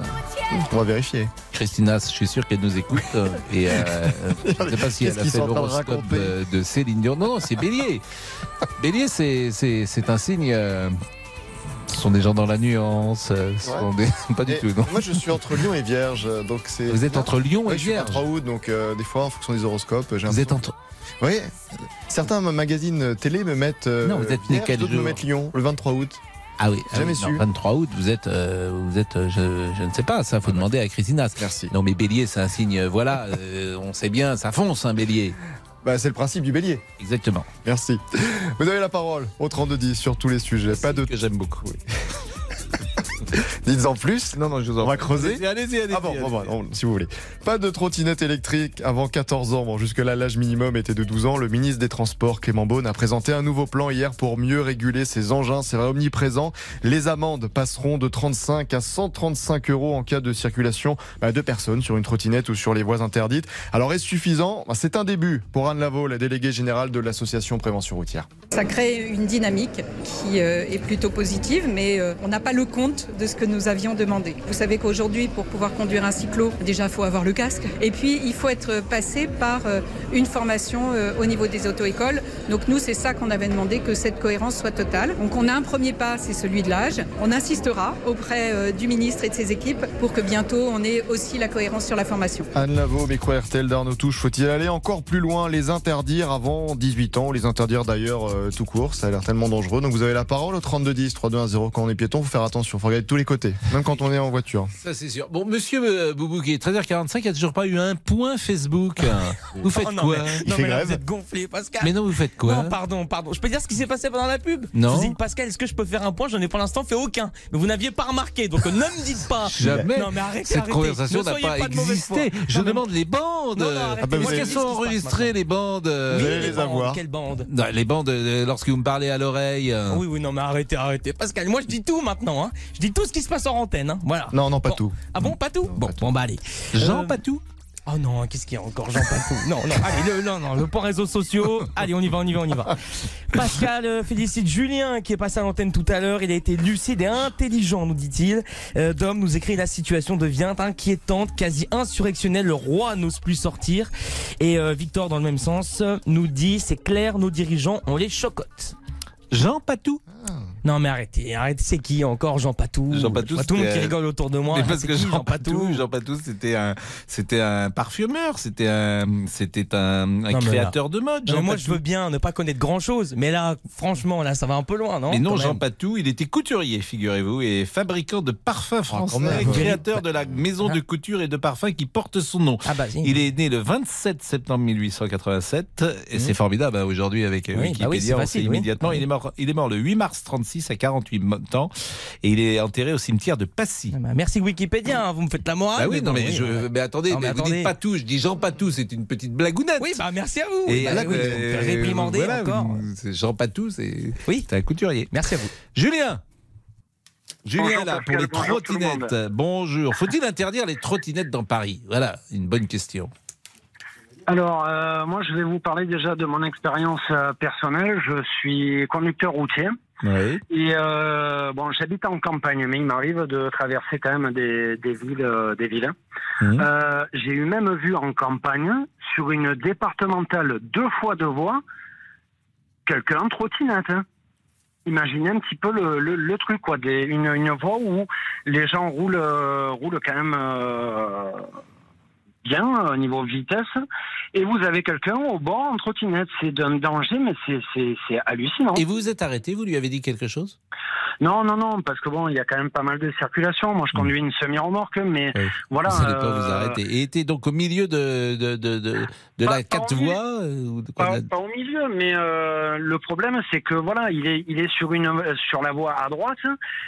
On va vérifier. Christina, je suis sûr qu'elle nous écoute. euh, Et euh, je ne sais pas si elle a fait l'horoscope de, de Céline Dion. Non, non, c'est bélier. bélier, c'est- un signe. Euh, ce sont des gens dans la nuance. euh, ce Ouais. sont des... Pas du Et tout, non. Moi je suis entre Lyon et Vierge, donc c'est. Vous êtes entre Lyon Ouais, et je suis Vierge. 3 août, donc euh, des fois en fonction des horoscopes, j'ai Vous êtes entre. Oui, certains magazines télé me mettent. euh, Non, vous êtes né Vierge, quel d'autres me mettent Lyon, le 23 août. Ah oui, ah Jamais oui, non, su. 23 août, vous êtes, euh, vous êtes, euh, je, je ne sais pas, ça faut demander à Christina. Merci. Non mais Bélier, c'est un signe, euh, voilà, euh, on sait bien, ça fonce un Bélier. Bah, c'est le principe du bélier. Exactement. Merci. Vous avez la parole au 3210 sur tous les sujets. Pas de. que j'aime beaucoup. Dites-en plus. Non, non, je vous en On va creuser. Allez-y, allez-y, Ah bon, bon, allez-y. bon, si vous voulez. Pas de trottinette électrique avant 14 ans. Bon, jusque-là, l'âge minimum était de 12 ans. Le ministre des Transports, Clément Beaune, a présenté un nouveau plan hier pour mieux réguler ces engins. C'est vrai, omniprésent. Les amendes passeront de 35 à 135 euros en cas de circulation bah, de personnes sur une trottinette ou sur les voies interdites. Alors, est-ce suffisant? Bah, C'est un début pour Anne Lavaux, la déléguée générale de l'association Prévention routière. Ça crée une dynamique qui euh, est plutôt positive, mais euh, on n'a pas le compte de ce que nous avions demandé. Vous savez qu'aujourd'hui, pour pouvoir conduire un cyclo, déjà, il faut avoir le casque. Et puis, il faut être passé par euh, une formation euh, au niveau des auto-écoles. Donc, nous, c'est ça qu'on avait demandé, que cette cohérence soit totale. Donc, on a un premier pas, c'est celui de l'âge. On insistera auprès euh, du ministre et de ses équipes pour que bientôt, on ait aussi la cohérence sur la formation. Anne Lavaux, micro RTL d'Arnaud Touche, faut-il aller encore plus loin, les interdire avant 18 ans, les interdire d'ailleurs tout court, ça a l'air tellement dangereux. Donc vous avez la parole au 3210, 3210 quand on est piéton, faut faire attention, faut regarder de tous les côtés, même quand on est en voiture. Ça c'est sûr. Bon, monsieur euh, Boubouki, 13h45, il n'y a toujours pas eu un point Facebook. Vous faites Oh non, quoi mais, non, mais là, vous êtes gonflé, Pascal. Mais non, vous faites quoi Non, pardon, pardon. Je peux dire ce qui s'est passé pendant la pub Non. Je vous dis, Pascal, est-ce que je peux faire un point J'en ai pour l'instant fait aucun. Mais vous n'aviez pas remarqué, donc euh, ne me dites pas. Jamais. Non, mais arrêtez, Cette arrêtez. conversation Ne n'a pas, foi. existé. Je Non, mais- demande les bandes. Non, non, arrêtez. Ah bah, vous qu'elles sont Qu'est-ce qui se passe enregistrées, les bandes euh, Oui, allez les bandes, avoir. Quelle bande Non, Les bandes, lorsque vous me parlez à l'oreille. Oui, oui, non, mais arrêtez, arrêtez. Pascal, moi je dis tout maintenant. Hein. Je dis tout ce qui se passe en antenne. Hein. Voilà. Non, non, pas Bon. tout. Ah bon, pas tout Bon, bon, bah allez. Jean Euh, Patou Oh non, qu'est-ce qu'il y a encore Jean Patou Non, non, allez, le, non, non, le point réseaux sociaux. Allez, on y va, on y va, on y va. Pascal euh, félicite Julien qui est passé à l'antenne tout à l'heure. Il a été lucide et intelligent, nous dit-il. Euh, Dom nous écrit la situation devient inquiétante, quasi insurrectionnelle. Le roi n'ose plus sortir. Et euh, Victor, dans le même sens, euh, nous dit c'est clair, nos dirigeants, on les chocotte. Jean Patou Non mais arrêtez, arrêtez, c'est qui encore Jean Patou? Jean Patou, tout le monde qui rigole autour de moi. Mais parce que qui, Jean Patou, Jean Patou, c'était un, c'était un parfumeur, c'était un, c'était un, un Non, mais créateur de mode. Jean mais moi Patou. je veux bien ne pas connaître grand chose, mais là, franchement, là ça va un peu loin, non? Mais non, Jean Patou, il était couturier, figurez-vous, et fabriquant de parfums français, même. créateur de la maison de couture et de parfums qui porte son nom. Ah bah si. Il est né le 27 septembre 1887 et c'est formidable hein, aujourd'hui avec euh, bah Wikipédia, oui, c'est on sait oui. immédiatement. Il est mort, il est mort le 8 mars 36 à 48 ans et il est enterré au cimetière de Passy. Ah bah, merci Wikipédia, hein, vous me faites la morale. Bah oui, mais non mais, oui, je, voilà. mais attendez, Non, mais mais vous attendez. dites Patou, je dis Jean Patou, c'est une petite blagounette. Oui, bah merci à vous. Et Bah, là, euh, voilà, encore. c'est Jean Patou, c'est Oui. c'est un couturier. Merci à vous. Julien Julien Bonjour, là pour les le trottinettes. Bonjour. Faut-il interdire les trottinettes dans Paris? Voilà, une bonne question. Alors, euh, moi, je vais vous parler déjà de mon expérience euh, personnelle. Je suis conducteur routier. Oui. Et euh, bon, j'habite en campagne, mais il m'arrive de traverser quand même des, des villes, euh, des villes. Mhm. Euh, J'ai eu même vu en campagne, sur une départementale deux fois deux voies, quelqu'un en trottinette. hein. Imaginez un petit peu le, le, le truc, quoi, des, une, une voie où les gens roulent, euh, roulent quand même euh, bien au niveau vitesse, et vous avez quelqu'un au bord en trottinette. C'est d'un danger, mais c'est- hallucinant. Et vous vous êtes arrêté, vous lui avez dit quelque chose? Non, non, non, parce que bon, il y a quand même pas mal de circulation. Moi, je conduis une semi-remorque, mais voilà. Vous n'allez pas euh, vous arrêter. Et était donc au milieu de, de, de, de, de la quatre voies euh, ou de quoi, Pas, la- pas au milieu, mais euh, le problème, c'est que voilà, il est, il est sur une, sur la voie à droite.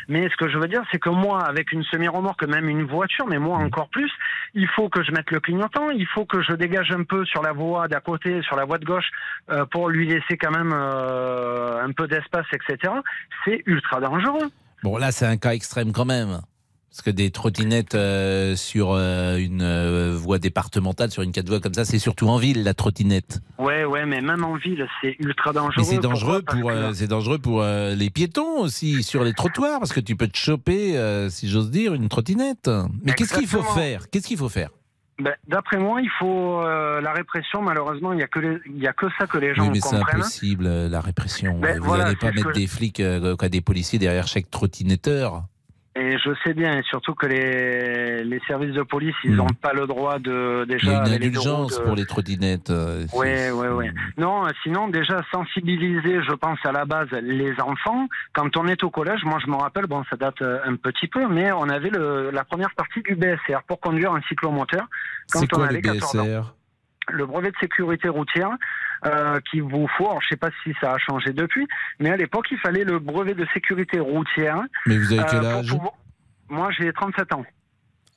Mais ce que je veux dire, c'est que moi, avec une semi-remorque, même une voiture, mais Mmh. moi encore plus, il faut que je mette le clignotant, il faut que je dégage un peu sur la voie d'à côté, sur la voie de gauche, euh, pour lui laisser quand même euh, un peu d'espace, etc. C'est ultra dangereux. Bon, là, c'est un cas extrême quand même. Parce que des trottinettes euh, sur euh, une euh, voie départementale, sur une quatre voies comme ça, c'est surtout en ville, la trottinette. Ouais, ouais, mais même en ville, c'est ultra dangereux. Mais c'est dangereux pour, c'est dangereux pour les piétons aussi, sur les trottoirs, parce que tu peux te choper, si j'ose dire, une trottinette. Mais qu'est-ce qu'il faut faire? Qu'est-ce qu'il faut faire? Ben, D'après moi, il faut euh, la répression. Malheureusement, il y a que les- il y a que ça que les gens Oui, mais c'est comprennent. impossible, euh, la répression. Ben, Vous voilà, n'allez pas c'est mettre que- des flics, euh, des policiers derrière chaque trottinetteur. Et je sais bien, et surtout que les, les services de police, ils n'ont pas le droit de déjà. Hmm. Il y a une les indulgence de- pour les trottinettes. euh, Ouais, ouais, ouais. Non, euh, sinon déjà sensibiliser, je pense à la base les enfants. Quand on est au collège, moi je me rappelle, bon, ça date euh, un petit peu, mais on avait le, la première partie du BSR pour conduire un cyclomoteur. Quand on quoi avait le 14 ans. BSR le brevet de sécurité routière euh, qu'il vous faut. Alors, je sais pas si ça a changé depuis, mais à l'époque, il fallait le brevet de sécurité routière. Mais vous avez euh, quel pour âge pouvoir- Moi, j'ai 37 ans.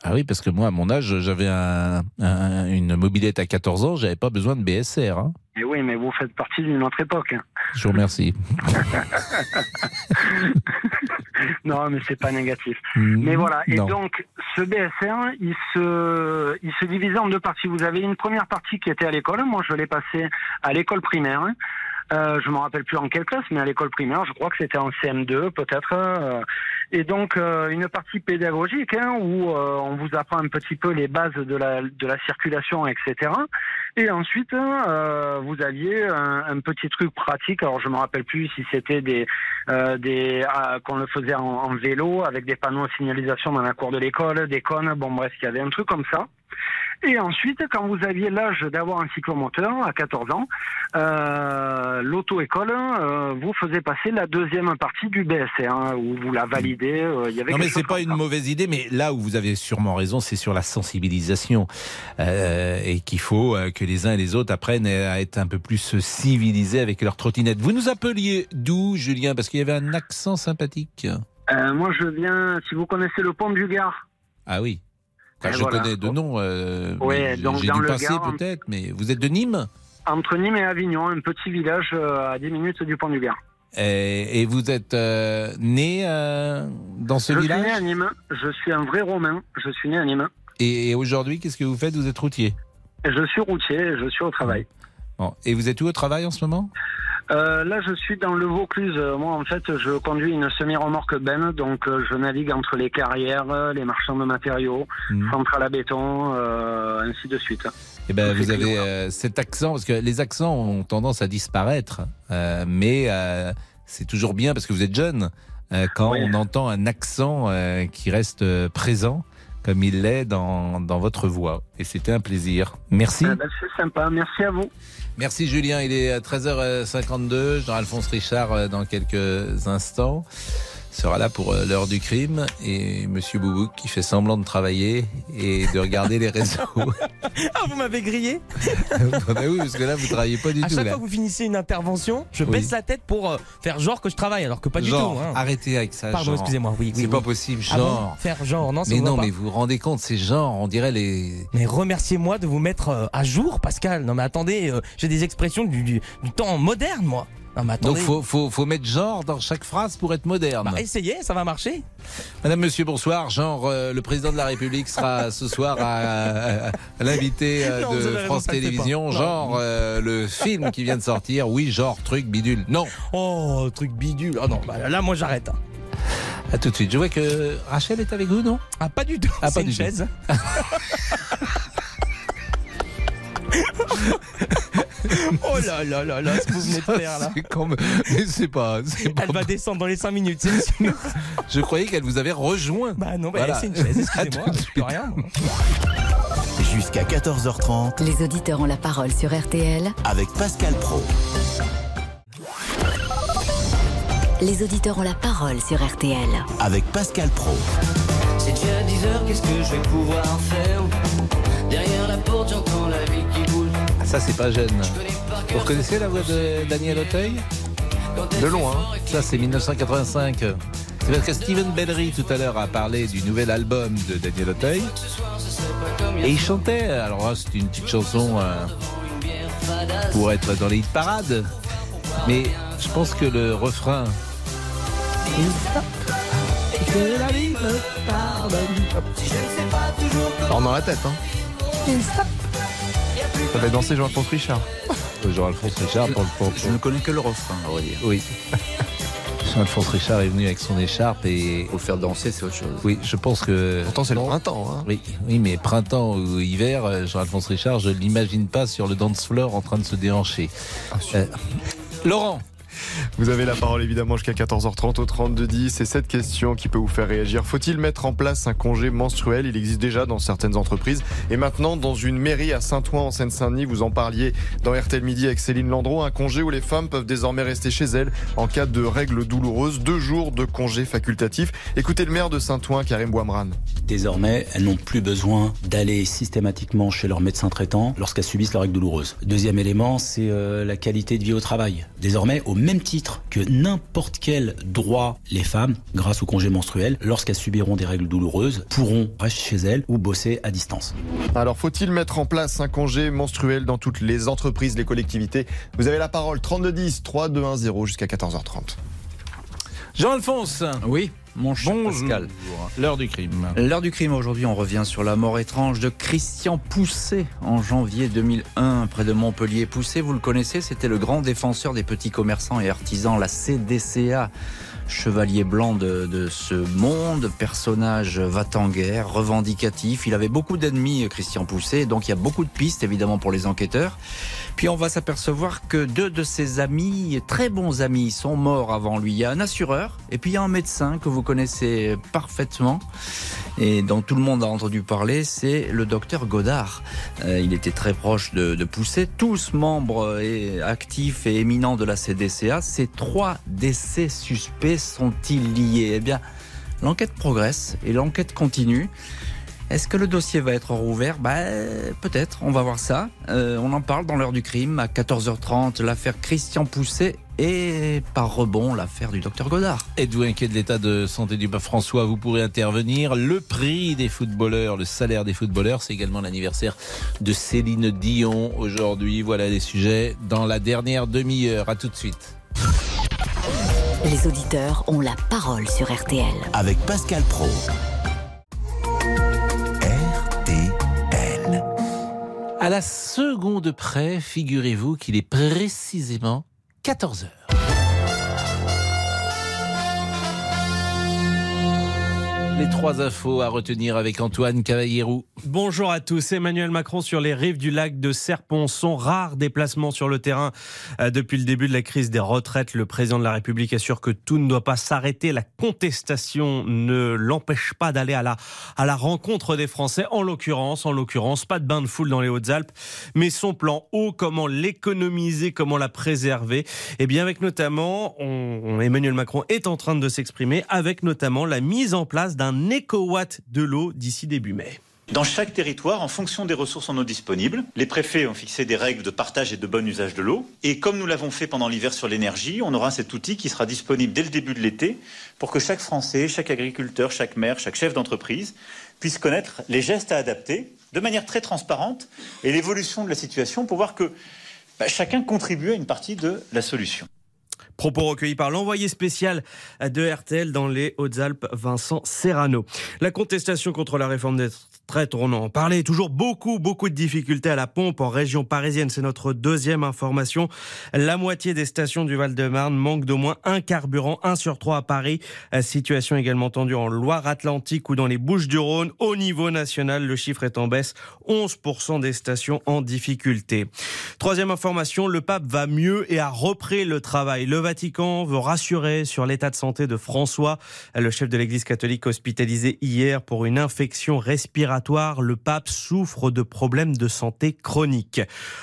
Ah oui, parce que moi, à mon âge, j'avais un- un- une mobilette à 14 ans, j'avais pas besoin de BSR. hein. Et oui, mais vous faites partie d'une autre époque. hein. Je vous remercie. non, mais c'est pas négatif. Hmm, Mais voilà. Et non. donc, ce BSR, il se, il se divisait en deux parties. Vous avez une première partie qui était à l'école. Moi, je l'ai passé à l'école primaire. Euh, je me rappelle plus en quelle classe, mais à l'école primaire, je crois que c'était en CM2 peut-être. euh, et donc euh, une partie pédagogique hein, où euh, on vous apprend un petit peu les bases de la, de la circulation, etc. Et ensuite, euh, vous aviez un, un petit truc pratique. Alors je me rappelle plus si c'était des, euh, des ah, qu'on le faisait en, en vélo avec des panneaux de signalisation dans la cour de l'école, des cônes. Bon bref, il y avait un truc comme ça. Et ensuite, quand vous aviez l'âge d'avoir un cyclomoteur, à 14 ans, euh, l'auto-école euh, vous faisait passer la deuxième partie du BSR, hein, où vous la validez. euh, il y avait Non, mais c'est pas une ça. mauvaise idée, mais là où vous avez sûrement raison, c'est sur la sensibilisation. Euh, et qu'il faut euh, que les uns et les autres apprennent à être un peu plus civilisés avec leur trottinette. Vous nous appeliez d'où, Julien? Parce qu'il y avait un accent sympathique. Euh, moi, je viens, si vous connaissez le pont du Gard. Ah oui. Enfin, je voilà. connais de nom. Euh, Ouais, donc j'ai dans dû le passer Gard, peut-être, mais vous êtes de Nîmes? Entre Nîmes et Avignon, un petit village euh, à 10 minutes du pont du Gard. et, et vous êtes euh, né dans ce je suis village? né à Nîmes, je suis un vrai Romain, je suis né à Nîmes. Et, et aujourd'hui, qu'est-ce que vous faites? Vous êtes routier je suis routier, je suis au travail. Bon. Et vous êtes où au travail en ce moment Euh, là, je suis dans le Vaucluse. Moi, en fait, je conduis une semi-remorque Ben, donc euh, je navigue entre les carrières, euh, les marchands de matériaux, centrales à béton, euh, ainsi de suite. Eh ben, vous avez cet accent, parce que les accents ont tendance à disparaître, mais c'est toujours bien parce que vous êtes jeune. quand Oui. on entend un accent qui reste présent, comme il l'est dans, dans votre voix. Et c'était un plaisir. Merci. Euh, ben, c'est sympa, merci à vous. Merci Julien, il est à 13h52. Jean-Alphonse Richard, euh, dans quelques instants, sera là pour euh, l'heure du crime. Et Monsieur Boubouk qui fait semblant de travailler et de regarder les réseaux. Ah, vous m'avez grillé bah oui, parce que là, vous travaillez pas du À tout. chaque là. fois que vous finissez une intervention, je Oui. baisse la tête pour euh, faire genre que je travaille, alors que pas du tout. hein. arrêtez avec ça. Pardon, excusez-moi, oui, oui, C'est oui. pas possible, Ah bon genre. Faire genre, non, ça mais non, pas mais vous vous rendez compte, c'est genre, on dirait les. Mais remerciez-moi de vous mettre euh, à jour, Pascal. Non, mais attendez, euh, j'ai des expressions du, du, du temps moderne, moi. Non, mais Donc faut, faut, faut mettre genre dans chaque phrase pour être moderne. Bah, essayez, ça va marcher. Madame, monsieur, bonsoir. Genre, euh, le président de la République sera ce soir à, à- à l'invité euh, Non, de France Télévisions. Genre, euh, le film qui vient de sortir. Oui, genre, truc, bidule. Non. Oh, truc bidule. Ah non, bah, là, moi, j'arrête. À tout de suite. Je vois que Rachel est avec vous, non? Ah, pas du tout. Ah, pas une du tout. chaise. oh là là là là, ce que vous venez de faire là. C'est comme- Mais c'est pas. c'est pas- Elle va descendre dans les 5 minutes, c'est sûr. Je croyais qu'elle vous avait rejoint. Bah non, bah, Voilà. c'est une chaise, excusez-moi, je peux rien. Jusqu'à 14h30 Les auditeurs ont la parole sur RTL. avec Pascal Pro. Les auditeurs ont la parole sur RTL. Avec Pascal Pro. C'est déjà 10 heures, qu'est-ce que je vais pouvoir faire? Derrière la porte, j'entends la vie ça, c'est pas jeune. Vous reconnaissez la voix de Daniel Auteuil De loin. Ça, c'est 1985. C'est parce que Steven Bellery, tout à l'heure, a parlé du nouvel album de Daniel Auteuil. Et il chantait. Alors, là, c'est une petite chanson euh, pour être dans les hit parades. Mais je pense que le refrain. Que la vie me pardonne. Alors dans la tête, hein. Ça fait danser Jean-François Richard. Jean-Alphonse Richard pour le pour- Je ne connais que le refrain, à vrai dire. Oui. Jean-Alphonse Richard est venu avec son écharpe et. Pour le faire danser, c'est autre chose. Oui, je pense que. Pourtant c'est le printemps. Hein. Oui, oui, mais printemps ou hiver, euh, Jean-Alphonse Richard, je ne l'imagine pas sur le dance floor en train de se déhancher. Euh, Laurent, Vous avez la parole évidemment jusqu'à 14h30 au 3210. Et cette question qui peut vous faire réagir. Faut-il mettre en place un congé menstruel? Il existe déjà dans certaines entreprises. Et maintenant, dans une mairie à Saint-Ouen en Seine-Saint-Denis, vous en parliez dans RTL Midi avec Céline Landreau. Un congé où les femmes peuvent désormais rester chez elles en cas de règles douloureuses. Deux jours de congé facultatif. Écoutez le maire de Saint-Ouen, Karim Bouamran. Désormais, elles n'ont plus besoin d'aller systématiquement chez leur médecin traitant lorsqu'elles subissent la règle douloureuse. Deuxième élément, c'est euh, la qualité de vie au travail. Désormais, au titre que n'importe quel droit, les femmes, grâce au congé menstruel, lorsqu'elles subiront des règles douloureuses, pourront rester chez elles ou bosser à distance. Alors, faut-il mettre en place un congé menstruel dans toutes les entreprises, les collectivités? Vous avez la parole 3210 3210 jusqu'à 14h30. Jean-Alphonse. Oui, mon cher Pascal. L'heure du crime. L'heure du crime, aujourd'hui, on revient sur la mort étrange de Christian Pousset en janvier 2001, près de Montpellier. Pousset, vous le connaissez, c'était le grand défenseur des petits commerçants et artisans, la CDCA. Chevalier blanc de, de ce monde, personnage va-t-en-guerre, revendicatif. Il avait beaucoup d'ennemis, Christian Pousset, donc il y a beaucoup de pistes, évidemment, pour les enquêteurs. Puis on va s'apercevoir que deux de ses amis, très bons amis, sont morts avant lui. Il y a un assureur et puis il y a un médecin que vous connaissez parfaitement et dont tout le monde a entendu parler, c'est le docteur Godard. Euh, il était très proche de, de Pousset, tous membres et actifs et éminents de la CDCA. Ces trois décès suspects sont-ils liés? Eh bien, l'enquête progresse et l'enquête continue. Est-ce que le dossier va être rouvert? Bah, Peut-être, on va voir ça. Euh, on en parle dans l'heure du crime à 14h30, l'affaire Christian Pousset et par rebond l'affaire du docteur Godard. Êtes-vous inquiet de l'état de santé du pape François? Vous pourrez intervenir. Le prix des footballeurs, le salaire des footballeurs, c'est également l'anniversaire de Céline Dion aujourd'hui. Voilà les sujets dans la dernière demi-heure. À tout de suite. Les auditeurs ont la parole sur RTL. Avec Pascal Pro. À la seconde près, figurez-vous qu'il est précisément 14 heures. Les trois infos à retenir avec Antoine Cavallierou. Bonjour à tous. Emmanuel Macron sur les rives du lac de Serpon. Son rare déplacement sur le terrain euh, depuis le début de la crise des retraites. Le président de la République assure que tout ne doit pas s'arrêter. La contestation ne l'empêche pas d'aller à la, à la rencontre des Français. En l'occurrence, en l'occurrence, pas de bain de foule dans les Hautes-Alpes, mais son plan haut, comment l'économiser, comment la préserver. Et bien avec notamment, Emmanuel Macron est en train de s'exprimer avec notamment la mise en place d'un écowatt de l'eau d'ici début mai. Dans chaque territoire, en fonction des ressources en eau disponibles, les préfets ont fixé des règles de partage et de bon usage de l'eau. Et comme nous l'avons fait pendant l'hiver sur l'énergie, on aura cet outil qui sera disponible dès le début de l'été pour que chaque Français, chaque agriculteur, chaque maire, chaque chef d'entreprise puisse connaître les gestes à adapter de manière très transparente et l'évolution de la situation pour voir que bah, chacun contribue à une partie de la solution. Propos recueillis par l'envoyé spécial de RTL dans les Hautes-Alpes, Vincent Serrano. La contestation contre la réforme des retraites, on en parlait, toujours beaucoup, beaucoup de difficultés à la pompe en région parisienne. C'est notre deuxième information. La moitié des stations du Val-de-Marne manquent d'au moins un carburant, un sur trois à Paris. Euh, Situation également tendue en Loire-Atlantique ou dans les Bouches-du-Rhône. Au niveau national, le chiffre est en baisse. 11% des stations en difficulté. Troisième information, le pape va mieux et a repris le travail. Le Vatican veut rassurer sur l'état de santé de François, le chef de l'église catholique hospitalisé hier pour une infection respiratoire. Le pape souffre de problèmes de santé chroniques.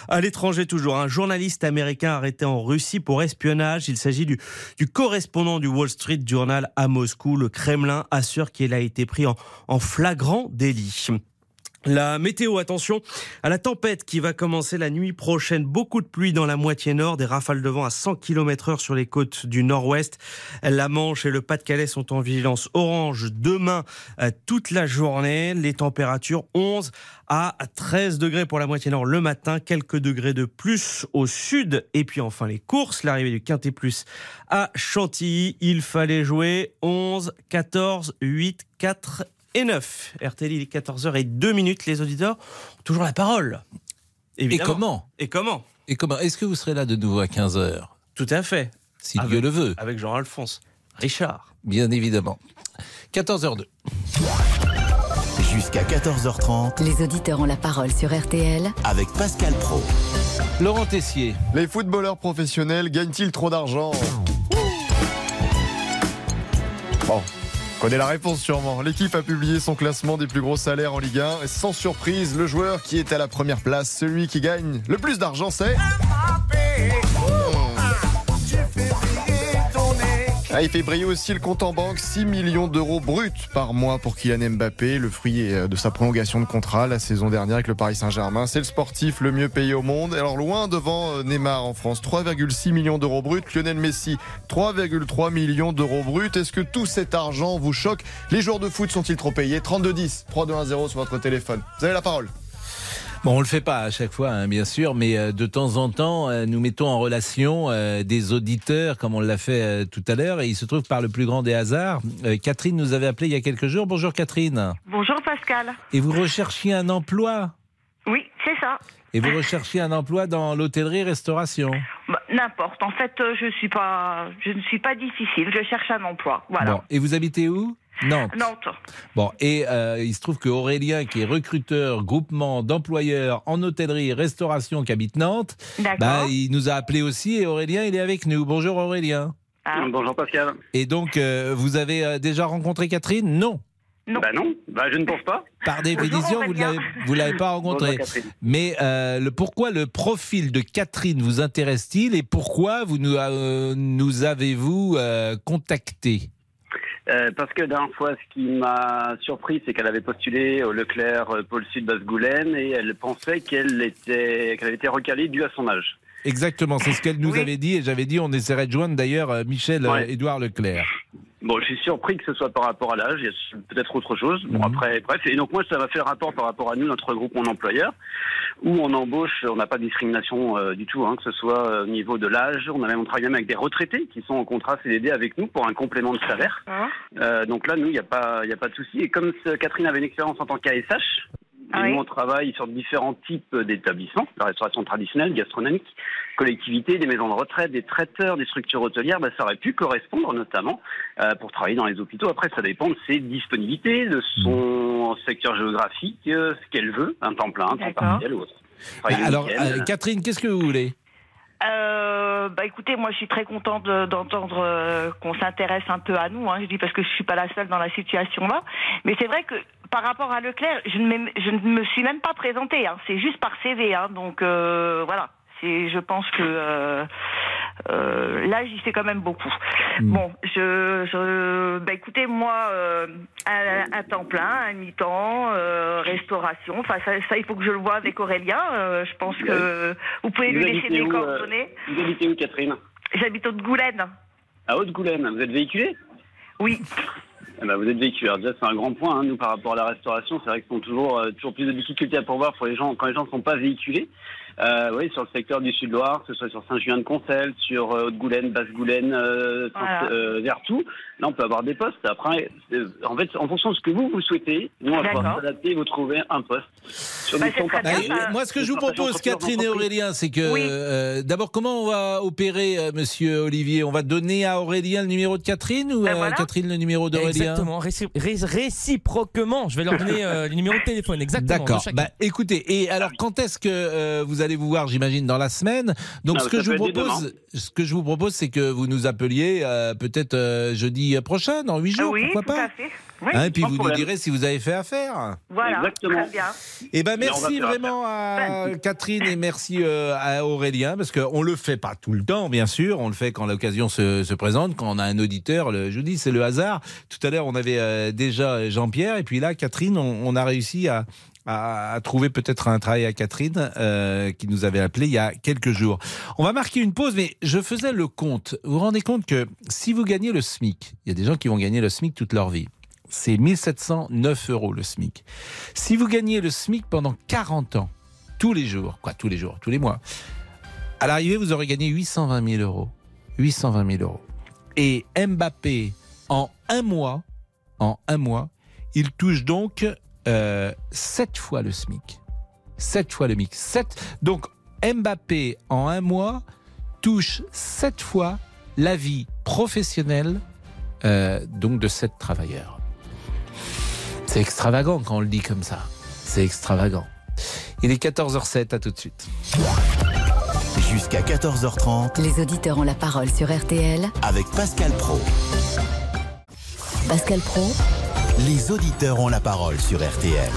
À l'étranger toujours, un journaliste américain arrêté en Russie pour espionnage. Il s'agit du, correspondant du Wall Street Journal à Moscou. Le Kremlin assure qu'il a été pris en flagrant délit. La météo, attention à la tempête qui va commencer la nuit prochaine. Beaucoup de pluie dans la moitié nord, des rafales de vent à 100 km heure sur les côtes du nord-ouest. La Manche et le Pas-de-Calais sont en vigilance orange demain euh, toute la journée. Les températures 11 à 13 degrés pour la moitié nord le matin, quelques degrés de plus au sud. Et puis enfin les courses, l'arrivée du Quintet Plus à Chantilly. Il fallait jouer 11, 14, 8, 4 et 9. RTL, il est 14h et 2 minutes. Les auditeurs ont toujours la parole. Et comment? Et comment? Et comment? Est-ce que vous serez là de nouveau à 15h Tout à fait. Si Avec- Dieu le veut. Avec Jean-Alphonse. Richard. Bien évidemment. 14h02. Jusqu'à 14h30 Les auditeurs ont la parole sur RTL avec Pascal Pro. Laurent Tessier. Les footballeurs professionnels gagnent-ils trop d'argent? Bon. On Connaît la réponse sûrement. L'équipe a publié son classement des plus gros salaires en Ligue 1. Et sans surprise, le joueur qui est à la première place, celui qui gagne le plus d'argent, c'est. Ah, il fait briller aussi le compte en banque, 6 millions d'euros bruts par mois pour Kylian Mbappé, le fruit euh, de sa prolongation de contrat la saison dernière avec le Paris Saint-Germain. C'est le sportif le mieux payé au monde. Alors loin devant euh, Neymar en France, 3,6 millions d'euros bruts. Lionel Messi, 3,3 millions d'euros bruts. Est-ce que tout cet argent vous choque? Les joueurs de foot sont-ils trop payés? 32-10, 3-2-1-0 sur votre téléphone. Vous avez la parole. Bon, on le fait pas à chaque fois, hein, bien sûr, mais euh, de temps en temps, euh, nous mettons en relation euh, des auditeurs, comme on l'a fait tout à l'heure, et il se trouve par le plus grand des hasards. Catherine nous avait appelé il y a quelques jours. Bonjour Catherine. Bonjour Pascal. Et vous recherchiez un emploi? Oui, c'est ça. Et vous recherchiez un emploi dans l'hôtellerie-restauration? Bah, N'importe. En fait, je suis pas, je ne suis pas difficile. Je cherche un emploi. Voilà. Bon, et vous habitez où? Nantes. Nantes. Bon, et euh, il se trouve que Aurélien, qui est recruteur, groupement d'employeurs en hôtellerie et restauration qui habite Nantes, D'accord. bah, il nous a appelé aussi et Aurélien, il est avec nous. Bonjour Aurélien. Ah. Bonjour Pascal. Et donc, euh, vous avez euh, déjà rencontré Catherine? Non. Non. Bah non, bah je ne pense pas. Par définition, vous ne l'avez- vous ne l'avez pas rencontré. Bonjour. Mais euh, le, pourquoi le profil de Catherine vous intéresse-t-il et pourquoi vous nous, euh, nous avez-vous euh, contacté? Euh, parce que dernière fois, ce qui m'a surpris, c'est qu'elle avait postulé au Leclerc euh, Pôle Sud Basse-Goulaine et elle pensait qu'elle était, qu'elle avait été recalée dû à son âge. Exactement, c'est ce qu'elle nous avait dit et j'avais dit on essaierait de joindre d'ailleurs euh, Michel euh, Ouais. Édouard Leclerc. Bon, je suis surpris que ce soit par rapport à l'âge. Il y a peut-être autre chose. Bon, Mhm. après, bref. Et donc, moi, ça m'a fait le rapport par rapport à nous, notre groupe Mon Employeur, où on embauche, on n'a pas de discrimination euh, du tout, hein, que ce soit au niveau de l'âge. On a même, on travaille même avec des retraités qui sont en contrat CDD avec nous pour un complément de salaire. Euh, donc là, nous, il n'y a pas, il y a pas de souci. Et comme Catherine avait une expérience en tant qu'ASH, Ah oui. nous, on travaille sur différents types d'établissements, la restauration traditionnelle, gastronomique, collectivités, des maisons de retraite, des traiteurs, des structures hôtelières, bah, ça aurait pu correspondre notamment euh, pour travailler dans les hôpitaux. Après, ça dépend de ses disponibilités, de son secteur géographique, euh, ce qu'elle veut, un temps plein, un temps partiel ou autre. Le Alors, euh, Catherine, qu'est-ce que vous voulez? Euh, bah écoutez, moi je suis très contente de- d'entendre euh, qu'on s'intéresse un peu à nous. Hein. Je dis parce que je suis pas la seule dans la situation là. Mais c'est vrai que par rapport à Leclerc, je ne, m'ai- je ne me suis même pas présentée. Hein. C'est juste par CV. Hein. Donc euh, voilà. C'est, je pense que euh, euh, là j'y sais quand même beaucoup. Bon, je, je, bah écoutez, moi, euh, à, à temps plein, à mi-temps, euh, restauration. Enfin, ça, ça, il faut que je le vois avec Aurélien. Euh, je pense que vous pouvez lui laisser des coordonnées. Vous habitez où, Catherine? J'habite au de Goulaine. À Haute-Goulaine. Vous êtes véhiculé? Oui. Eh ben, vous êtes véhiculé. Alors, déjà, c'est un grand point, hein, nous, par rapport à la restauration. C'est vrai qu'ils ont toujours, euh, toujours plus de difficultés à pourvoir pour les gens, quand les gens ne sont pas véhiculés. Euh, oui, sur le secteur du Sud-Loire, que ce soit sur Saint-Julien-de-Concel, sur euh, Haute-Goulaine, Basse-Goulaine, euh, Voilà. euh, Vertou. Là, on peut avoir des postes. Après, euh, en fait, en fonction de ce que vous, vous souhaitez, nous, on va pouvoir s'adapter et vous trouver un poste. Sur Bah, des temps Bah, moi, ce que je vous propose, Catherine et. Aurélien, c'est que euh, d'abord, comment on va opérer, euh, Monsieur Olivier? On va donner à Aurélien le numéro de Catherine ou à Catherine le numéro d'Aurélien? Exactement, réci- ré- réciproquement. Je vais leur donner euh, les numéros de téléphone, exactement. D'accord. Bah, écoutez, et alors quand est-ce que euh, vous allez vous voir J'imagine dans la semaine. Donc Ah, ce que je vous propose, ce que je vous propose, c'est que vous nous appeliez euh, peut-être euh, jeudi prochain, dans huit jours, oui, pourquoi tout pas à fait. Oui, Hein, Et puis vous nous direz si vous avez fait affaire. Voilà, Exactement. très bien. Eh ben merci vraiment à Catherine et merci euh, à Aurélien parce qu'on le fait pas tout le temps bien sûr, on le fait quand l'occasion se, se présente, quand on a un auditeur. Le, je vous dis c'est le hasard. Tout à l'heure on avait euh, déjà Jean-Pierre et puis là Catherine, on, on a réussi à à, trouver peut-être un travail à Catherine euh, qui nous avait appelé il y a quelques jours. On va marquer une pause, mais je faisais le compte. Vous vous rendez compte que si vous gagnez le SMIC, il y a des gens qui vont gagner le SMIC toute leur vie. C'est 1709 euros le SMIC. Si vous gagnez le SMIC pendant 40 ans, tous les jours, quoi, tous les jours, tous les mois, à l'arrivée, vous aurez gagné 820 000 euros. 820 000 euros. Et Mbappé, en un mois, en un mois, il touche donc euh, 7 fois le SMIC. 7 fois le MIC. 7. Donc Mbappé, en un mois, touche 7 fois la vie professionnelle euh, donc de 7 travailleurs. C'est extravagant quand on le dit comme ça. C'est extravagant. Il est 14h07, à tout de suite. Jusqu'à 14h30 Les auditeurs ont la parole sur RTL. avec Pascal Pro. Pascal Pro, Les auditeurs ont la parole sur RTL.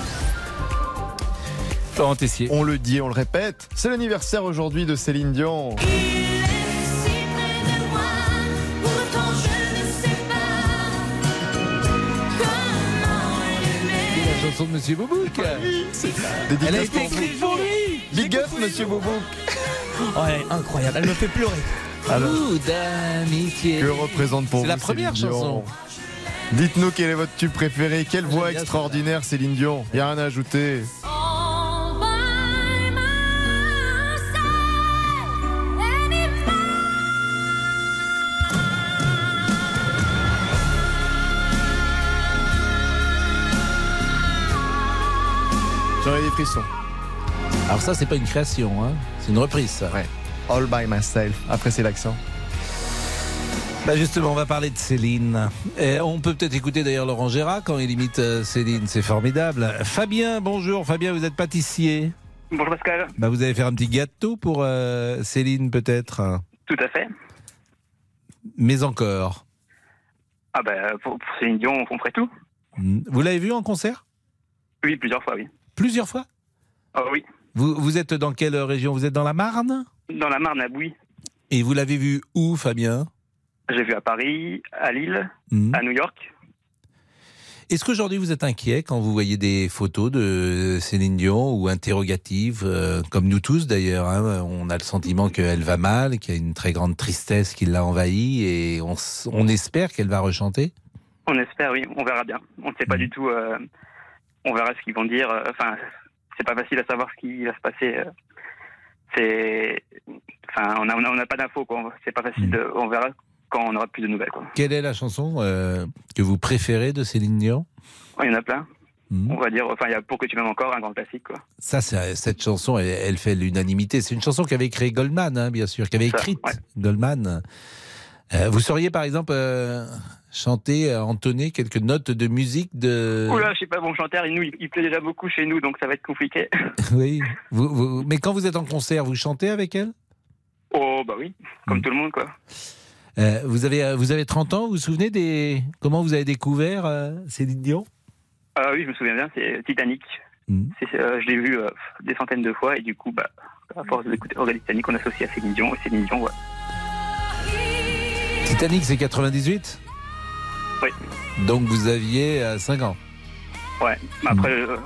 Florent Tessier. On le dit, on le répète, c'est l'anniversaire aujourd'hui de Céline Dion. Pourtant je ne sais pas comment aimer. La chanson de Monsieur Boubouk. Dédicace Elle a été écrite pour lui. Big up, monsieur Bobo. Oh, elle est incroyable, elle me fait pleurer. D'amitié. Que représente pour vous C'est la première Céline Dion chanson. Dites-nous quel est votre tube préféré. Quelle voix extraordinaire, Céline Dion? Il n'y a rien à ajouter. All by myself anymore. J'en ai des frissons. Alors ça, c'est pas une création, hein. c'est une reprise. Ça. Ouais. All by myself. Après, c'est l'accent. Bah justement, on va parler de Céline. Et on peut peut-être écouter d'ailleurs Laurent Gérard quand il imite euh, Céline, c'est formidable. Fabien, bonjour. Fabien, vous êtes pâtissier. Bonjour Pascal. Bah, vous allez faire un petit gâteau pour euh, Céline peut-être? Tout à fait. Mais encore. Ah ben pour, pour Céline Dion, on ferait tout. Hmm. Vous l'avez vu en concert? Oui, plusieurs fois, oui. Plusieurs fois? Ah oui. vous, vous êtes dans quelle région? Vous êtes dans la Marne? Dans la Marne à Bouy. Et vous l'avez vu où, Fabien? J'ai vu à Paris, à Lille, Hmm. à New York. Est-ce qu'aujourd'hui vous êtes inquiet quand vous voyez des photos de Céline Dion ou interrogatives, euh, comme nous tous d'ailleurs hein, On a le sentiment qu'elle va mal, qu'il y a une très grande tristesse qui l'a envahie et on, espère qu'elle va rechanter? On espère, oui. On verra bien. On ne sait pas du tout. euh, on verra ce qu'ils vont dire. euh, Enfin, c'est pas facile à savoir ce qui va se passer. C'est. Enfin, on n'a on a, on a pas d'infos, quoi. C'est pas facile. De... On verra quand on aura plus de nouvelles, quoi. Quelle est la chanson euh, que vous préférez de Céline Dion? Ouais, Il y en a plein. Hmm. On va dire. Enfin, il y a Pour que tu m'aimes encore, un grand classique, quoi. Ça, c'est- cette chanson, elle, elle fait l'unanimité. C'est une chanson qu'avait créée Goldman, hein, bien sûr, qu'avait écrite ouais. Goldman. Euh, vous sauriez, par exemple, euh, chanter, entonner quelques notes de musique de... Oula, je sais pas, bon chanteur, il, nous, il, il plaît déjà beaucoup chez nous, donc ça va être compliqué. Oui. Vous- vous- mais quand vous êtes en concert, vous chantez avec elle? Oh, bah oui, Hmm. comme tout le monde, quoi. Euh, vous, avez, euh, vous avez 30 ans, vous vous souvenez des... comment vous avez découvert euh, Céline Dion Ah oui, je me souviens bien, c'est Titanic. Hmm. Euh, je l'ai vu des centaines de fois, et du coup, bah, à force d'écouter Titanic, on associe à Céline Dion, et Céline Dion, ouais. Titanic, c'est 98 Oui. Donc vous aviez euh, 5 ans. Ouais, mais après, euh,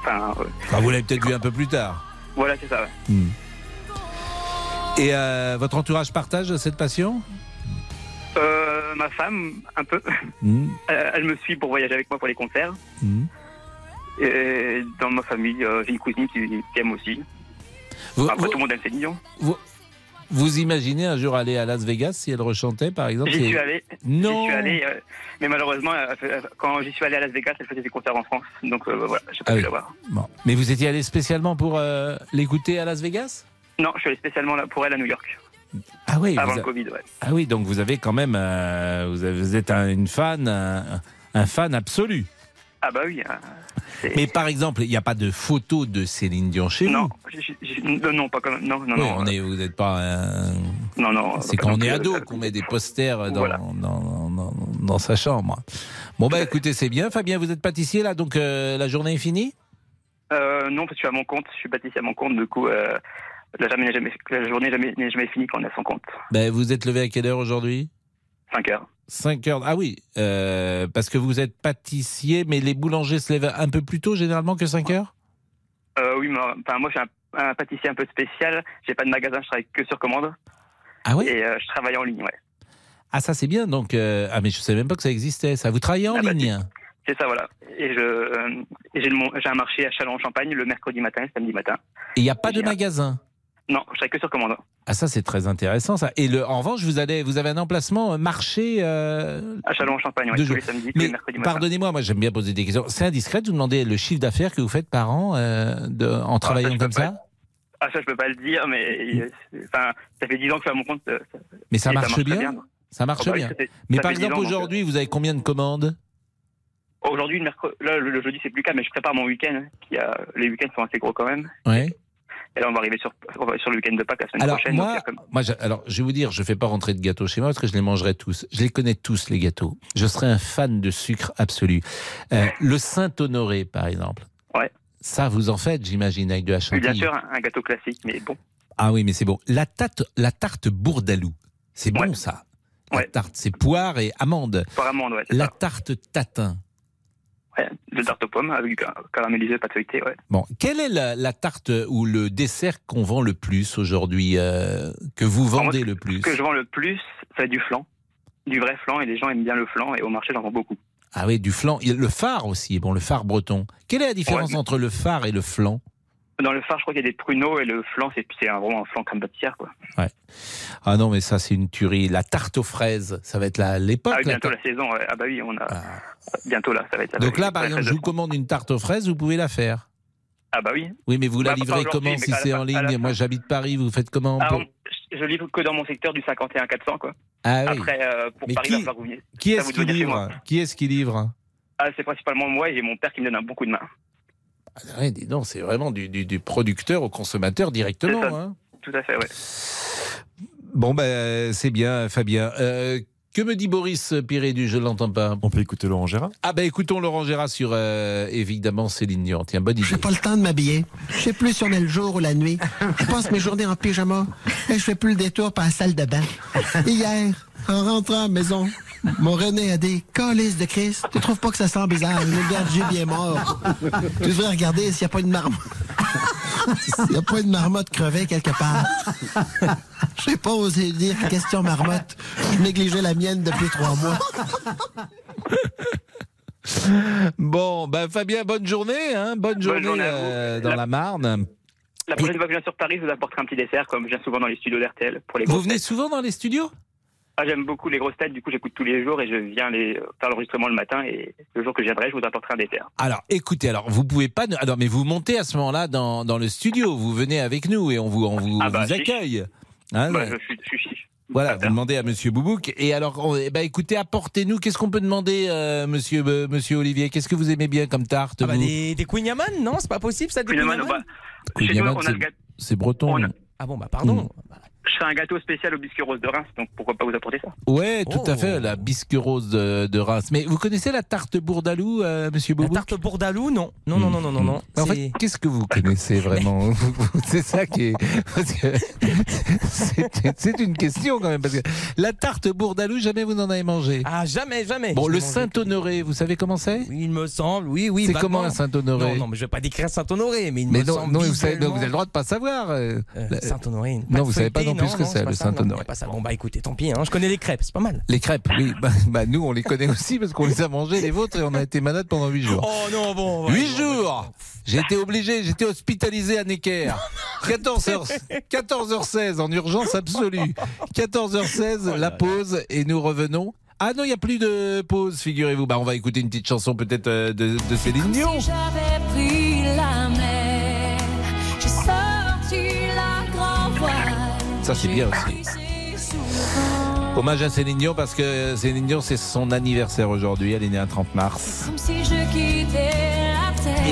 enfin, vous l'avez peut-être vu un peu plus tard. voilà, c'est ça, ouais. Hmm. Et euh, votre entourage partage cette passion? Euh, ma femme, un peu, Hmm. elle, elle me suit pour voyager avec moi pour les concerts. Hmm. Et dans ma famille, euh, j'ai une cousine qui, qui aime aussi. Vous, Après, vous- tout le monde aime Céline Dion. vous- vous imaginez un jour aller à Las Vegas si elle rechantait, par exemple J'y suis allé. Non. Suis allé, euh, mais malheureusement, euh, euh, quand j'y suis allé à Las Vegas, elle faisait des concerts en France. Donc euh, voilà, j'ai pas Ah pu oui. la voir. Bon. Mais vous étiez allé spécialement pour euh, l'écouter à Las Vegas? Non, je suis allé spécialement pour elle à New York. Ah oui, Avant le a- Covid, ouais. Ah oui, donc vous avez quand même, euh, vous, avez- vous êtes un- une fan, un, un fan absolu. Ah bah oui. euh, c'est- Mais par exemple, il n'y a pas de photo de Céline Dion chez non, vous euh, non, pas comme. Non, non, Oui, non. on est, vous n'êtes pas. un- Non, non. C'est quand non on est ado euh, qu'on met des posters dans, Voilà. dans, dans- dans sa chambre. Bon bah écoutez, c'est bien. Fabien, vous êtes pâtissier là, donc euh, la journée est finie? Euh, non, parce que je suis à mon compte. Je suis pâtissier à mon compte. Du coup, euh, la, jamais, jamais, la journée n'est jamais, jamais finie quand on est à son compte. ben, Vous êtes levé à quelle heure aujourd'hui? 5 heures. 5 heures. Ah oui, euh, parce que vous êtes pâtissier, mais les boulangers se lèvent un peu plus tôt généralement que 5 heures? Euh, oui, mais enfin, moi, je suis un, un pâtissier un peu spécial. J'ai pas de magasin. Je travaille que sur commande. Ah oui Et euh, je travaille en ligne, ouais. Ah ça c'est bien. Donc ah mais je savais même pas que ça existait. Ça vous travaillez en Ah bah, ligne? C'est ça, voilà. Et j'ai, un marché à Châlons-en-Champagne le mercredi matin et le samedi matin. Et il n'y a pas de magasin? Non, je travaille que sur commande. Ah ça c'est très intéressant ça. Et le, en revanche vous allez vous avez un emplacement euh, marché euh, À Châlons-en-Champagne, ouais, de tous jour. les samedis, tous Mais les mercredis pardonnez-moi, moi j'aime bien poser des questions. C'est indiscret de vous demander le chiffre d'affaires que vous faites par an euh, de, en travaillant comme ça Ah, ça, je peux pas le dire, mais enfin, ça fait 10 ans que je suis à mon compte. ça- Mais ça et marche bien Ça marche Ah bah bien. Mais par fait 10 exemple aujourd'hui vous avez combien de commandes? Aujourd'hui, le mercredi, là, le, le jeudi, c'est plus le cas, mais je prépare mon week-end. Qui a, les week-ends sont assez gros quand même. Ouais. Et là, on va arriver sur, sur le week-end de Pâques la semaine Alors prochaine. moi, comme- alors je vais vous dire, je fais pas rentrer de gâteaux chez moi parce que je les mangerai tous. Je les connais tous les gâteaux. Je serai un fan de sucre absolu. Euh, le Saint-Honoré, par exemple. Ouais. Ça, vous en faites, j'imagine, avec de la chantilly. bien sûr, un, gâteau classique, mais bon. Ah oui, mais c'est bon. La tarte, la tarte bourdalou, c'est bon ça. La tarte, c'est poire et amande. Par amande, ouais. La ça. tarte tatin. Ouais, de tarte aux pommes avec caramélisé, pâte feuilletée, ouais. Bon, quelle est la, la tarte ou le dessert qu'on vend le plus aujourd'hui, euh, que vous moi, vendez le plus? Ce que je vends le plus, c'est du flan. Du vrai flan, et les gens aiment bien le flan, et au marché, j'en vends beaucoup. Ah oui, du flan. Le phare aussi, bon, le phare breton. Quelle est la différence Ouais. entre le phare et le flan? Dans le phare, je crois qu'il y a des pruneaux, et le flan, c'est vraiment un flan crème pâtissière, quoi. Ouais. Ah non, mais ça, c'est une tuerie. La tarte aux fraises, ça va être la- l'époque. Ah, oui, la bientôt la saison, ouais. Ah bah oui, on a... Bientôt là, ça va être... va Donc là, par exemple, je vous commande une tarte aux fraises, vous pouvez la faire. Ah bah oui. Oui, mais vous la Bah, livrez comment si la c'est en la ligne. Moi, j'habite Paris, vous faites comment Ah, on- je livre que dans mon secteur du 51 400, quoi. Ah oui. Après, euh, pour Mais Paris, qui- va vous. Qui est-ce qui livre. Qui est-ce qui livre Ah, c'est principalement moi et j'ai mon père qui me donne un bon coup de main. Ah, ouais, dis donc, c'est vraiment du, du- du producteur au consommateur directement. Hein. Tout à fait, ouais. Bon, ben, c'est bien, Fabien. Euh, que me dit Boris Pirédu Je l'entends pas? On peut écouter Laurent Gérard Ah, ben, écoutons Laurent Gérard sur, euh, évidemment, Céline Dion. Tiens, bonne idée. J'ai pas le temps de m'habiller. Je sais plus si on est le jour ou la nuit. Je passe mes journées en pyjama et je fais plus le détour par la salle de bain. Hier, en rentrant à la maison, mon René a dit Calice de Christ, tu trouves pas que ça sent bizarre? Le gardien bien mort. Tu devrais regarder s'il n'y a pas une marmotte. S'il n'y a pas une marmotte crevée quelque part. J'ai pas osé dire question marmotte. Je négligeais la mienne depuis trois mois. Bon, ben, Fabien, bonne journée. Hein, bonne journée, euh, dans La- la Marne. La prochaine fois que je viens sur Paris, je vous apporterai un petit dessert, comme je viens souvent dans les studios d'RTL. Pour les Vous venez souvent dans les studios? Ah, j'aime beaucoup les grosses têtes, du coup, j'écoute tous les jours et je viens les faire l'enregistrement le matin. Et le jour que je viendrai, je vous apporterai un dessert. Alors, écoutez, alors vous pouvez pas. Alors, mais vous montez à ce moment-là dans, dans le studio. Vous venez avec nous et on vous, on vous, Ah bah, vous accueille. Hein, Bah, ouais. je suis, je suis chiche. Voilà, vous demandez à Monsieur Boubouk. Et alors, on- eh ben, écoutez, apportez-nous. Qu'est-ce qu'on peut demander, euh, Monsieur, euh, Monsieur Olivier? Qu'est-ce que vous aimez bien comme tarte Ah bah, vous? des, des Queen Yaman, non? C'est pas possible ça, des Queen Yaman, bah, c'est- breton. A- Ah bon, bah pardon. Je ferai un gâteau spécial au biscuit rose de Reims, donc pourquoi pas vous apporter ça Ouais, tout Oh. à fait, la bisque rose de, de Reims. Mais vous connaissez la tarte bourdalou, euh, Monsieur La Boubouk tarte bourdalou, non. Non, non, non, non, non, non. En C'est- fait, qu'est-ce que vous connaissez vraiment C'est ça qui est. c'est- une question quand même. Parce que la tarte bourdalou, jamais vous n'en avez mangé. Ah, jamais, jamais. Bon, le Saint-Honoré, vous savez comment c'est? Oui, il me semble, oui, oui. C'est vaguement. comment un Saint-Honoré? Non, non, mais je vais pas décrire Saint-Honoré, mais il Mais me non, semble non, vous, savez, non, vous avez le droit de pas savoir. euh, Euh, la- Saint-Honoré. Non, vous savez pas feuilletée, non, plus que le ça, non, Saint-Honoré. c'est pas ça. Bon, bah écoutez, tant pis, hein, je connais les crêpes, c'est pas mal. Les crêpes, oui. Bah, bah, nous, on les connaît aussi parce qu'on les a mangées, les vôtres, et on a été malade pendant 8 jours. Oh non, bon. ouais, 8 non, jours J'ai été obligé, j'étais hospitalisé à Necker. 14h, 14h16 en urgence absolue. 14h16, la pause, et nous revenons. Ah non, il n'y a plus de pause, figurez-vous. Bah, on va écouter une petite chanson peut-être euh, de, de Céline Dion. Si Ça, c'est bien aussi. Hommage à Céline Dion parce que Céline Dion, c'est son anniversaire aujourd'hui. Elle est née un 30 mars. Et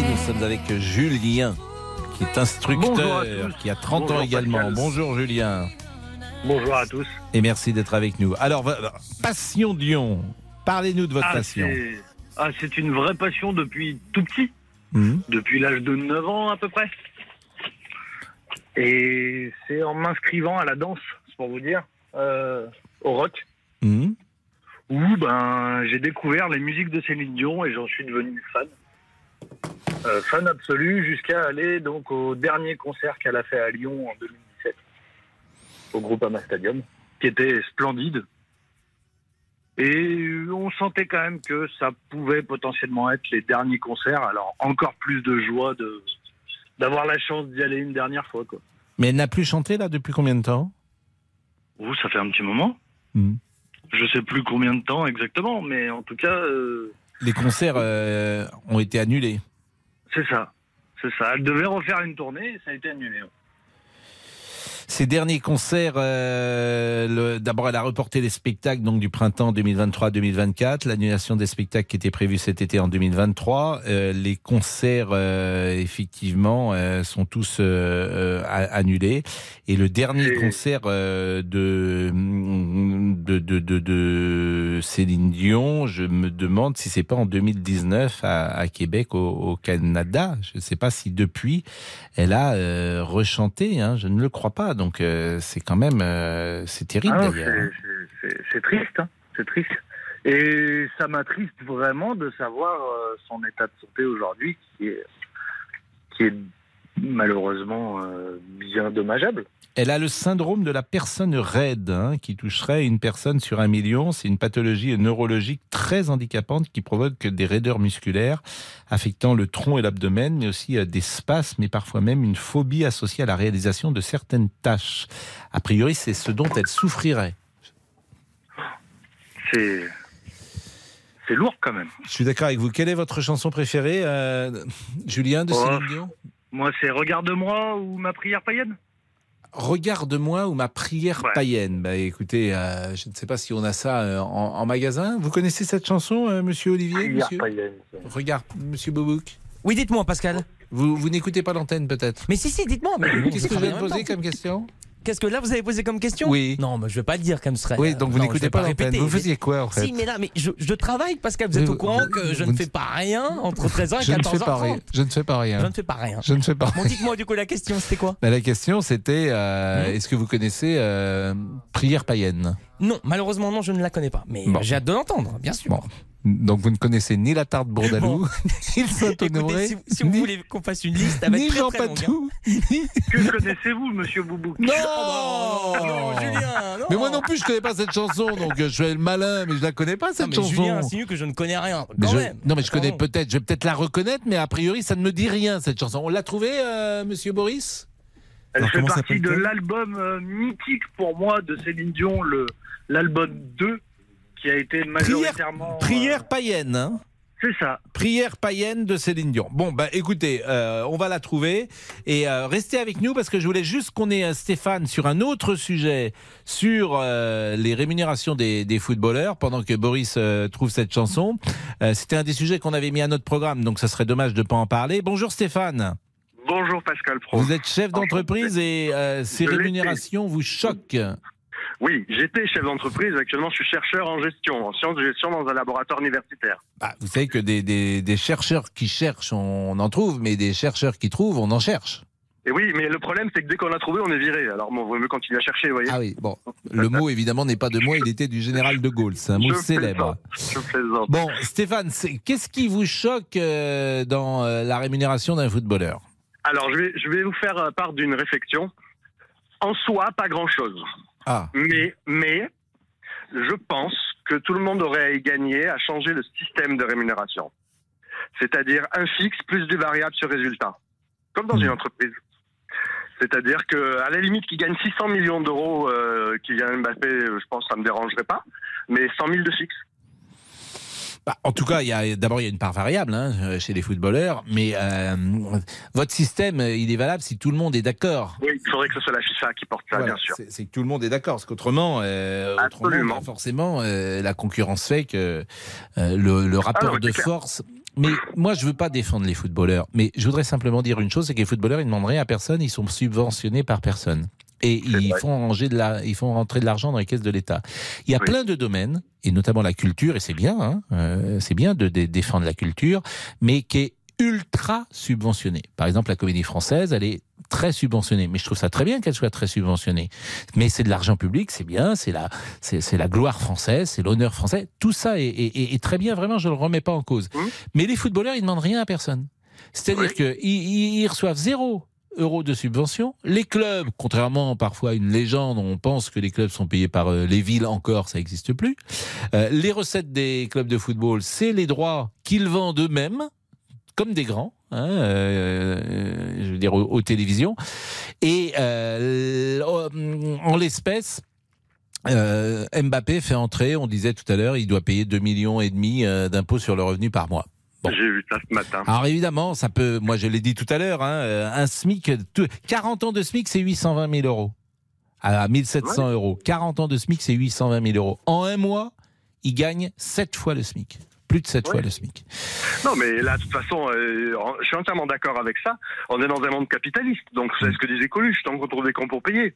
nous sommes avec Julien, qui est instructeur, qui a 30 ans également. Pascal. Bonjour Julien. Bonjour à tous. Et merci d'être avec nous. Alors, Passion Lyon. Parlez-nous de votre Ah, passion. c'est- ah, c'est une vraie passion depuis tout petit, Mhm. depuis l'âge de 9 ans à peu près. Et c'est en m'inscrivant à la danse, c'est pour vous dire, euh, au rock, Mhm. où ben, j'ai découvert les musiques de Céline Dion et j'en suis devenu fan. Euh, fan absolu jusqu'à aller donc au dernier concert qu'elle a fait à Lyon en 2017 au Groupama Stadium, qui était splendide. Et on sentait quand même que ça pouvait potentiellement être les derniers concerts. Alors encore plus de joie de d'avoir la chance d'y aller une dernière fois. Quoi. Mais elle n'a plus chanté là depuis combien de temps? Vous, ça fait un petit moment. Mhm. Je sais plus combien de temps exactement, mais en tout cas, euh, Les concerts euh, ont été annulés. c'est ça. C'est ça. Elle devait refaire une tournée et ça a été annulé. Ces derniers concerts, euh, d'abord elle a reporté les spectacles donc du printemps 2023-2024, l'annulation des spectacles qui étaient prévus cet été en 2023. Euh, les concerts euh, effectivement euh, sont tous euh, euh, annulés et le dernier concert euh, de, de, de, de, Céline Dion, je me demande si c'est pas en 2019 à, à Québec au, au Canada. Je ne sais pas si depuis elle a euh, rechanté, hein, je ne le crois pas. Donc euh, c'est quand même euh, c'est terrible Ah d'ailleurs. hein. c'est- triste, hein. c'est triste. Et ça m'attriste vraiment de savoir euh, son état de santé aujourd'hui, qui est, qui est malheureusement euh, bien dommageable. Elle a le syndrome de la personne raide, hein, qui toucherait une personne sur un million. C'est une pathologie neurologique très handicapante qui provoque des raideurs musculaires affectant le tronc et l'abdomen, mais aussi euh, des spasmes et parfois même une phobie associée à la réalisation de certaines tâches. A priori, c'est ce dont elle souffrirait. C'est c'est lourd quand même. Je suis d'accord avec vous. Quelle est votre chanson préférée, euh, Julien, de Oh, Céline Dion? Moi, c'est Regarde-moi ou ma prière païenne. Regarde-moi ou ma prière païenne. Bah écoutez, euh, je ne sais pas si on a ça euh, en, en magasin. Vous connaissez cette chanson, euh, Monsieur Olivier Prière monsieur païenne. Regarde, Monsieur Bobouk. Oui, dites-moi, Pascal. Vous, vous n'écoutez pas l'antenne, peut-être Mais si, si, dites-moi. Qu'est-ce que je même poser comme question? Qu'est-ce que là vous avez posé comme question Oui. Non, mais je vais pas le dire comme ce serait. Oui, donc vous n'écoutez pas l'antenne. répéter. Vous faisiez quoi, en fait Si, mais là, mais je, je travaille, Pascal. Vous Oui, êtes au vous- courant que je vous ne fais pas rien entre 13h et Je ne 14h30. fais pas rien. Je ne fais pas rien. Je ne fais pas rien. Je ne fais pas Bon, dites-moi du coup la question, c'était quoi Bah, la question, c'était euh, est-ce que vous connaissez euh, prière païenne Non, malheureusement, non, je ne la connais pas. Mais Bon. j'ai hâte de l'entendre, bien sûr. Bon. Donc vous ne connaissez ni la tarte Bourdalou, Bon. ni le Saint-Honoré, si, vous- si vous voulez qu'on fasse une liste, elle va ni être très, Jean très longue, Patou. Que connaissez-vous, monsieur Boubou? Non, non, Julien, non. Mais moi non plus, je connais pas cette chanson, donc euh, je fais le malin, mais je la connais pas Non, cette mais chanson. Julien insinue que je ne connais rien. Quand je- même. non, mais je connais peut-être, je vais peut-être la reconnaître, mais a priori, ça ne me dit rien cette chanson. On l'a trouvée, euh, Monsieur Boris? Elle Alors, fait partie de l'album euh, mythique pour moi de Céline Dion, le l'album 2, qui a été majoritairement. Prière païenne. Hein C'est ça. Prière païenne de Céline Dion. Bon, bah écoutez, euh, on va la trouver et euh, restez avec nous parce que je voulais juste qu'on ait euh, Stéphane sur un autre sujet, sur euh, les rémunérations des, des footballeurs, pendant que Boris euh, trouve cette chanson. Euh, C'était un des sujets qu'on avait mis à notre programme, donc ça serait dommage de ne pas en parler. Bonjour Stéphane. Bonjour Pascal Pro. Vous êtes chef d'entreprise et euh, ces rémunérations vous choquent. Oui, j'étais chef d'entreprise. Actuellement, je suis chercheur en gestion, en sciences de gestion dans un laboratoire universitaire. Bah, vous savez que des, des- des chercheurs qui cherchent, on en trouve, mais des chercheurs qui trouvent, on en cherche. Et oui, mais le problème, c'est que dès qu'on l'a trouvé, on est viré. Alors, bon, vaut mieux continuer à chercher, vous voyez. Ah oui, bon. Le mot, évidemment, n'est pas de moi, il était du général de Gaulle. C'est un mot Je célèbre. plaisante, Je plaisante. Bon, Stéphane, qu'est-ce qui vous choque euh, dans euh, la rémunération d'un footballeur? Alors, je vais, je vais vous faire euh, part d'une réflexion. En soi, pas grand-chose. Ah. Mais, mais, je pense que tout le monde aurait à y gagner à changer le système de rémunération. C'est-à-dire un fixe plus du variable sur résultat. Comme dans une entreprise. C'est-à-dire que, à la limite, qui gagne 600 millions d'euros, euh, Kylian Mbappé, euh, je pense que ça me dérangerait pas. Mais 100 000 de fixe. Bah, en tout cas, il y a d'abord il y a une part variable hein, euh, chez les footballeurs, mais euh, votre système, euh, il est valable si tout le monde est d'accord. Oui, il faudrait que ce soit la FIFA qui porte ça, Voilà, bien sûr. C'est que tout le monde est d'accord, parce qu'autrement, euh, autrement, bah, forcément, euh, la concurrence fait que le, le rapport Ah non, mais de force. Mais moi, je veux pas défendre les footballeurs, mais je voudrais simplement dire une chose, c'est que les footballeurs, ils demandent rien à personne, ils sont subventionnés par personne. Et ils font, ranger de la, ils font rentrer de l'argent dans les caisses de l'État. Il y a plein de domaines, et notamment la culture, et c'est bien, hein, euh, c'est bien de, dé- défendre la culture, mais qui est ultra subventionnée. Par exemple, la comédie française, elle est très subventionnée, mais je trouve ça très bien qu'elle soit très subventionnée. Mais c'est de l'argent public, c'est bien, c'est la, c'est, la gloire française, c'est l'honneur français. Tout ça est, est- est- est très bien, vraiment, je ne le remets pas en cause. Mais les footballeurs, ils demandent rien à personne. C'est-à-dire qu'ils ils, ils reçoivent zéro euro de subvention. Les clubs, contrairement parfois à une légende, on pense que les clubs sont payés par euh, les villes encore, ça n'existe plus. Euh, les recettes des clubs de football, c'est les droits qu'ils vendent eux-mêmes, comme des grands. hein, euh, je veux dire aux, télévisions et euh, en l'espèce Mbappé fait entrer, on disait tout à l'heure, il doit payer 2 millions et demi d'impôts sur le revenu par mois. J'ai vu ça ce matin. Alors évidemment, ça peut, moi je l'ai dit tout à l'heure, hein, euh, un SMIC, tout- 40 ans de SMIC, c'est 820 000 euros. À 1700 euros. 40 ans de SMIC, c'est 820 000 euros. En un mois, il gagne 7 fois le SMIC. Plus de 7 fois le SMIC. Non, mais là, de toute façon, euh, je suis entièrement d'accord avec ça. On est dans un monde capitaliste. Donc, c'est ce que disait Coluche, tant qu'on trouve des cons pour payer.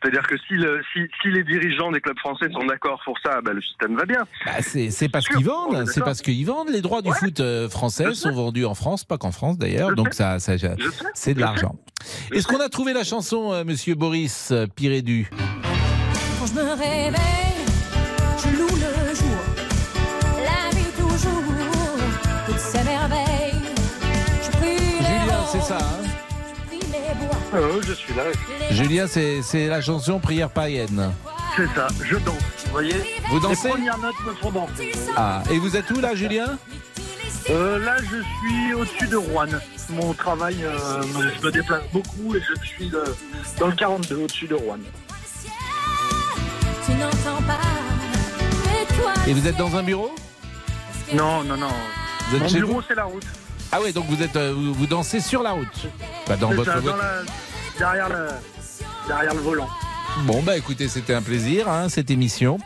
C'est-à-dire que si, le, si, si les dirigeants des clubs français sont d'accord pour ça, ben, le système va bien. Bah, c'est parce qu'ils vendent, c'est parce qu'ils vendent. Les droits du foot euh, français sont vendus en France, pas qu'en France d'ailleurs, donc ça, ça c'est de l'argent. Est-ce qu'on a trouvé la chanson, euh, Monsieur Boris Pirédu? Quand je me réveille, Euh, je suis là. Julien, c'est c'est la chanson Prière païenne. C'est ça, je danse. Vous voyez Vous dansez Les premières notes me font danser. Ah, et vous êtes où là, Julien Euh, là, je suis au-dessus de Rouen. Mon travail, euh, me- je me déplace beaucoup et je suis dans le 42, au-dessus de Rouen. Tu n'entends pas. Et vous êtes dans un bureau? Non, non, non. Vous êtes Mon chez bureau, vous? c'est la route. Ah ouais, donc vous êtes euh, vous, vous dansez sur la route. Pas dans votre ça, dans la- derrière, le, derrière le volant. Bon bah écoutez, c'était un plaisir hein, cette émission.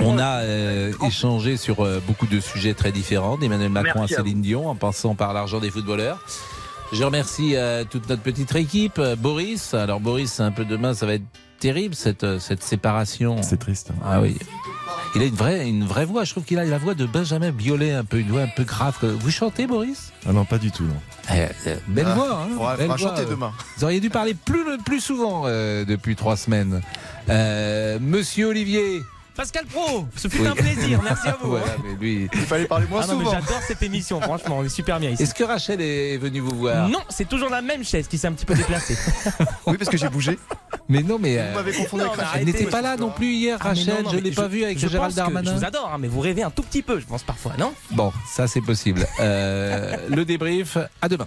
On a euh, échangé sur euh, beaucoup de sujets très différents, d'Emmanuel Macron Merci à à Céline Dion, en passant par l'argent des footballeurs. Je remercie euh, toute notre petite équipe. Euh, Boris, alors Boris, un peu demain, ça va être terrible cette, cette séparation. C'est triste. hein. Ah oui. Il a une vraie, une vraie voix. Je trouve qu'il a la voix de Benjamin Biolay, un peu, une voix un peu grave. Vous chantez, Boris Ah non, pas du tout. Non. Eh, eh, Belle Ah, voix, hein belle faudra voix, chanter euh. demain. Vous auriez dû parler plus, plus souvent euh, depuis trois semaines. Euh, Monsieur Olivier. Pascal Pro, ce fut Oui. un plaisir, merci à vous. Voilà, hein. mais lui. Il fallait parler moins Ah souvent. j'adore cette émission, franchement, on est super bien ici. Est-ce que Rachel est venue vous voir? Non, c'est toujours la même chaise qui s'est un petit peu déplacée. Oui, parce que j'ai bougé. Mais non, mais. euh, Vous m'avez confondu Non, avec Rachel. elle n'était pas là non plus hier, Ah, Rachel. non, non, je mais l'ai pas vue avec je Gérald Darmanin. Je vous adore, hein, mais vous rêvez un tout petit peu, je pense parfois, non? Bon, ça c'est possible. Euh, le débrief, à demain.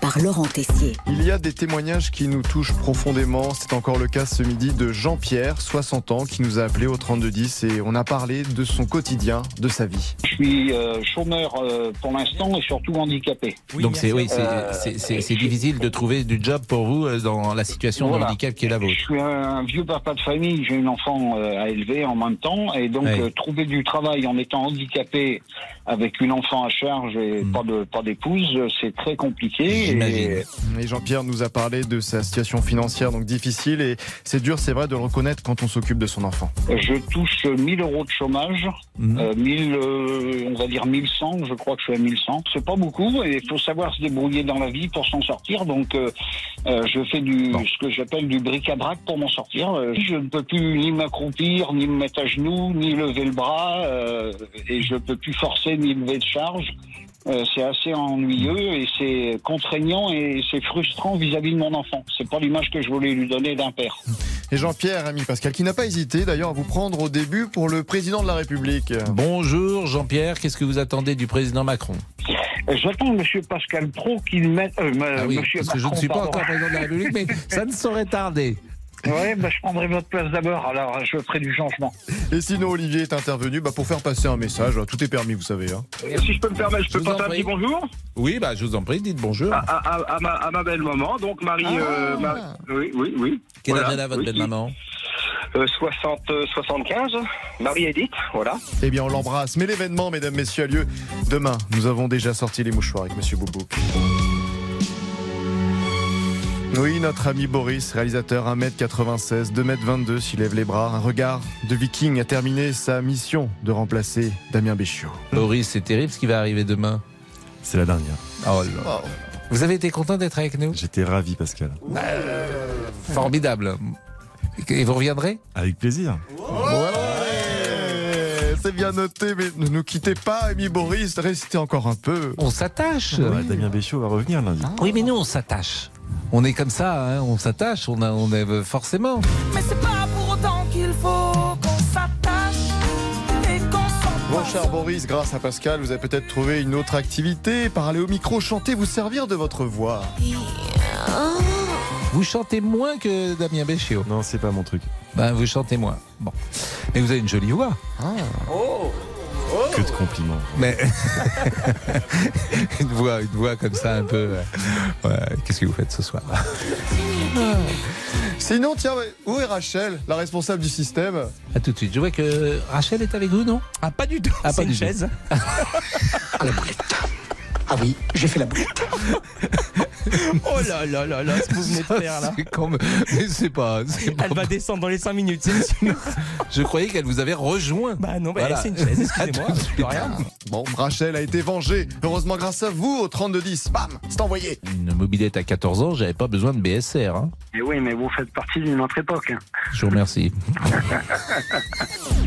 par Laurent Tessier. Il y a des témoignages qui nous touchent profondément. C'est encore le cas ce midi de Jean-Pierre, 60 ans, qui nous a appelé au 3210 et on a parlé de son quotidien, de sa vie. Je suis euh, chômeur euh, pour l'instant et surtout handicapé. Donc c'est oui, c'est Euh, difficile de trouver du job pour vous euh, dans la situation Voilà. de handicap qui est la vôtre. Je suis un vieux papa de famille, j'ai une enfant euh, à élever en même temps, et donc Ouais. euh, trouver du travail en étant handicapé avec une enfant à charge et Hmm. pas de pas d'épouse, c'est très compliqué. Et, et Jean-Pierre nous a parlé de sa situation financière donc difficile et c'est dur, c'est vrai, de le reconnaître quand on s'occupe de son enfant. Je touche 1000 euros de chômage, euh, 1000, euh, on va dire 1100, je crois que je suis à 1100. C'est pas beaucoup et il faut savoir se débrouiller dans la vie pour s'en sortir. Donc euh, euh, je fais du ce que j'appelle du bric-à-brac pour m'en sortir. Euh, je ne peux plus ni m'accroupir, ni me mettre à genoux, ni lever le bras euh, et je peux plus forcer ni lever de charge. Euh, c'est assez ennuyeux et c'est contraignant et c'est frustrant vis-à-vis de mon enfant. C'est pas l'image que je voulais lui donner d'un père. Et Jean-Pierre, ami Pascal, qui n'a pas hésité d'ailleurs à vous prendre au début pour le président de la République. Bonjour Jean-Pierre, qu'est-ce que vous attendez du président Macron? J'attends Monsieur Pascal Pro qu'il mette. euh, Ah oui, parce que je ne suis pas pardon. encore président de la République, mais ça ne saurait tarder. Ouais, bah, je prendrai votre place d'abord, alors je ferai du changement. Et sinon, Olivier est intervenu bah, pour faire passer un message. Tout est permis, vous savez. hein. Si je peux me permettre, je peux Je vous en passer un petit bonjour? Oui, bah, je vous en prie, dites bonjour. à, à- à ma, à ma belle maman, donc Marie. euh, Ma- Oui, oui, oui. Quel âge Voilà, elle a, votre oui. belle maman? Euh, 60, euh, 75. Marie Edith, voilà. Eh bien, on l'embrasse. Mais l'événement, mesdames, messieurs, a lieu demain. Nous avons déjà sorti les mouchoirs avec Monsieur Boubouk. Oui, notre ami Boris, réalisateur 1m96, 2m22, s'il lève les bras. Un regard de viking a terminé sa mission de remplacer Damien Béchiot. Boris, c'est terrible ce qui va arriver demain. C'est la dernière. Oh là. Vous avez été content d'être avec nous? J'étais ravi, Pascal. Formidable. Et vous reviendrez? Avec plaisir. Ouais, c'est bien noté, mais ne nous quittez pas, ami Boris, restez encore un peu. On s'attache. Ouais, Damien Béchiot va revenir lundi. Oui, mais nous, on s'attache. On est comme ça, hein, on s'attache, on, a, on est euh, forcément. Mais c'est pas pour autant qu'il faut qu'on s'attache et qu'on Mon cher Boris, grâce à Pascal, vous avez peut-être trouvé une autre activité. Parler au micro, chanter, vous servir de votre voix. Vous chantez moins que Damien Béchiot. Non, c'est pas mon truc. Ben, vous chantez moins. Bon. Mais vous avez une jolie voix. Que de compliments. Mais une voix, une voix comme ça un peu. ouais, Qu'est-ce que vous faites ce soir? Sinon, tiens, où est Rachel, la responsable du système? À tout de suite. Je vois que Rachel est avec vous, non? Ah, pas du tout. Ah, pas une du tout. chaise. Ah oui, j'ai fait la boulette. Oh là là là là, ce que vous venez de faire là. C'est comme- Mais c'est pas. c'est pas- Elle va descendre dans les 5 minutes, c'est sûr. Je croyais qu'elle vous avait rejoint. Bah non, bah, Voilà. c'est une chaise, excusez-moi. Rien. Bon, Rachel a été vengée. Heureusement, grâce à vous, au 3210. Bam, c'est envoyé. Une mobilette à 14 ans, j'avais pas besoin de BSR. hein. Et oui, mais vous faites partie d'une autre époque. hein. Je vous remercie.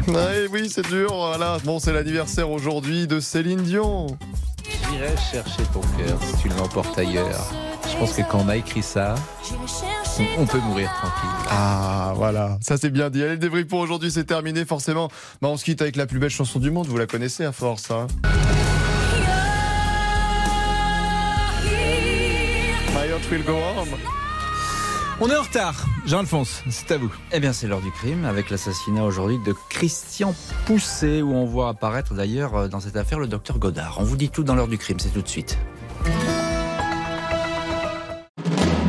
Ouais, oui, c'est dur. Voilà. Bon, c'est l'anniversaire aujourd'hui de Céline Dion. J'irai chercher ton cœur si tu l'emportes ailleurs. Je pense que quand on a écrit ça, on, peut mourir tranquille. Ah, voilà. Ça, c'est bien dit. Allez, le débrief pour aujourd'hui, c'est terminé, forcément. Bah, on se quitte avec la plus belle chanson du monde. Vous la connaissez à force, hein. My Heart Will Go On. On est en retard. Jean-Alphonse, c'est à vous. Eh bien, c'est l'heure du crime avec l'assassinat aujourd'hui de Christian Pousset, où on voit apparaître d'ailleurs euh, dans cette affaire le docteur Godard. On vous dit tout dans l'heure du crime, c'est tout de suite.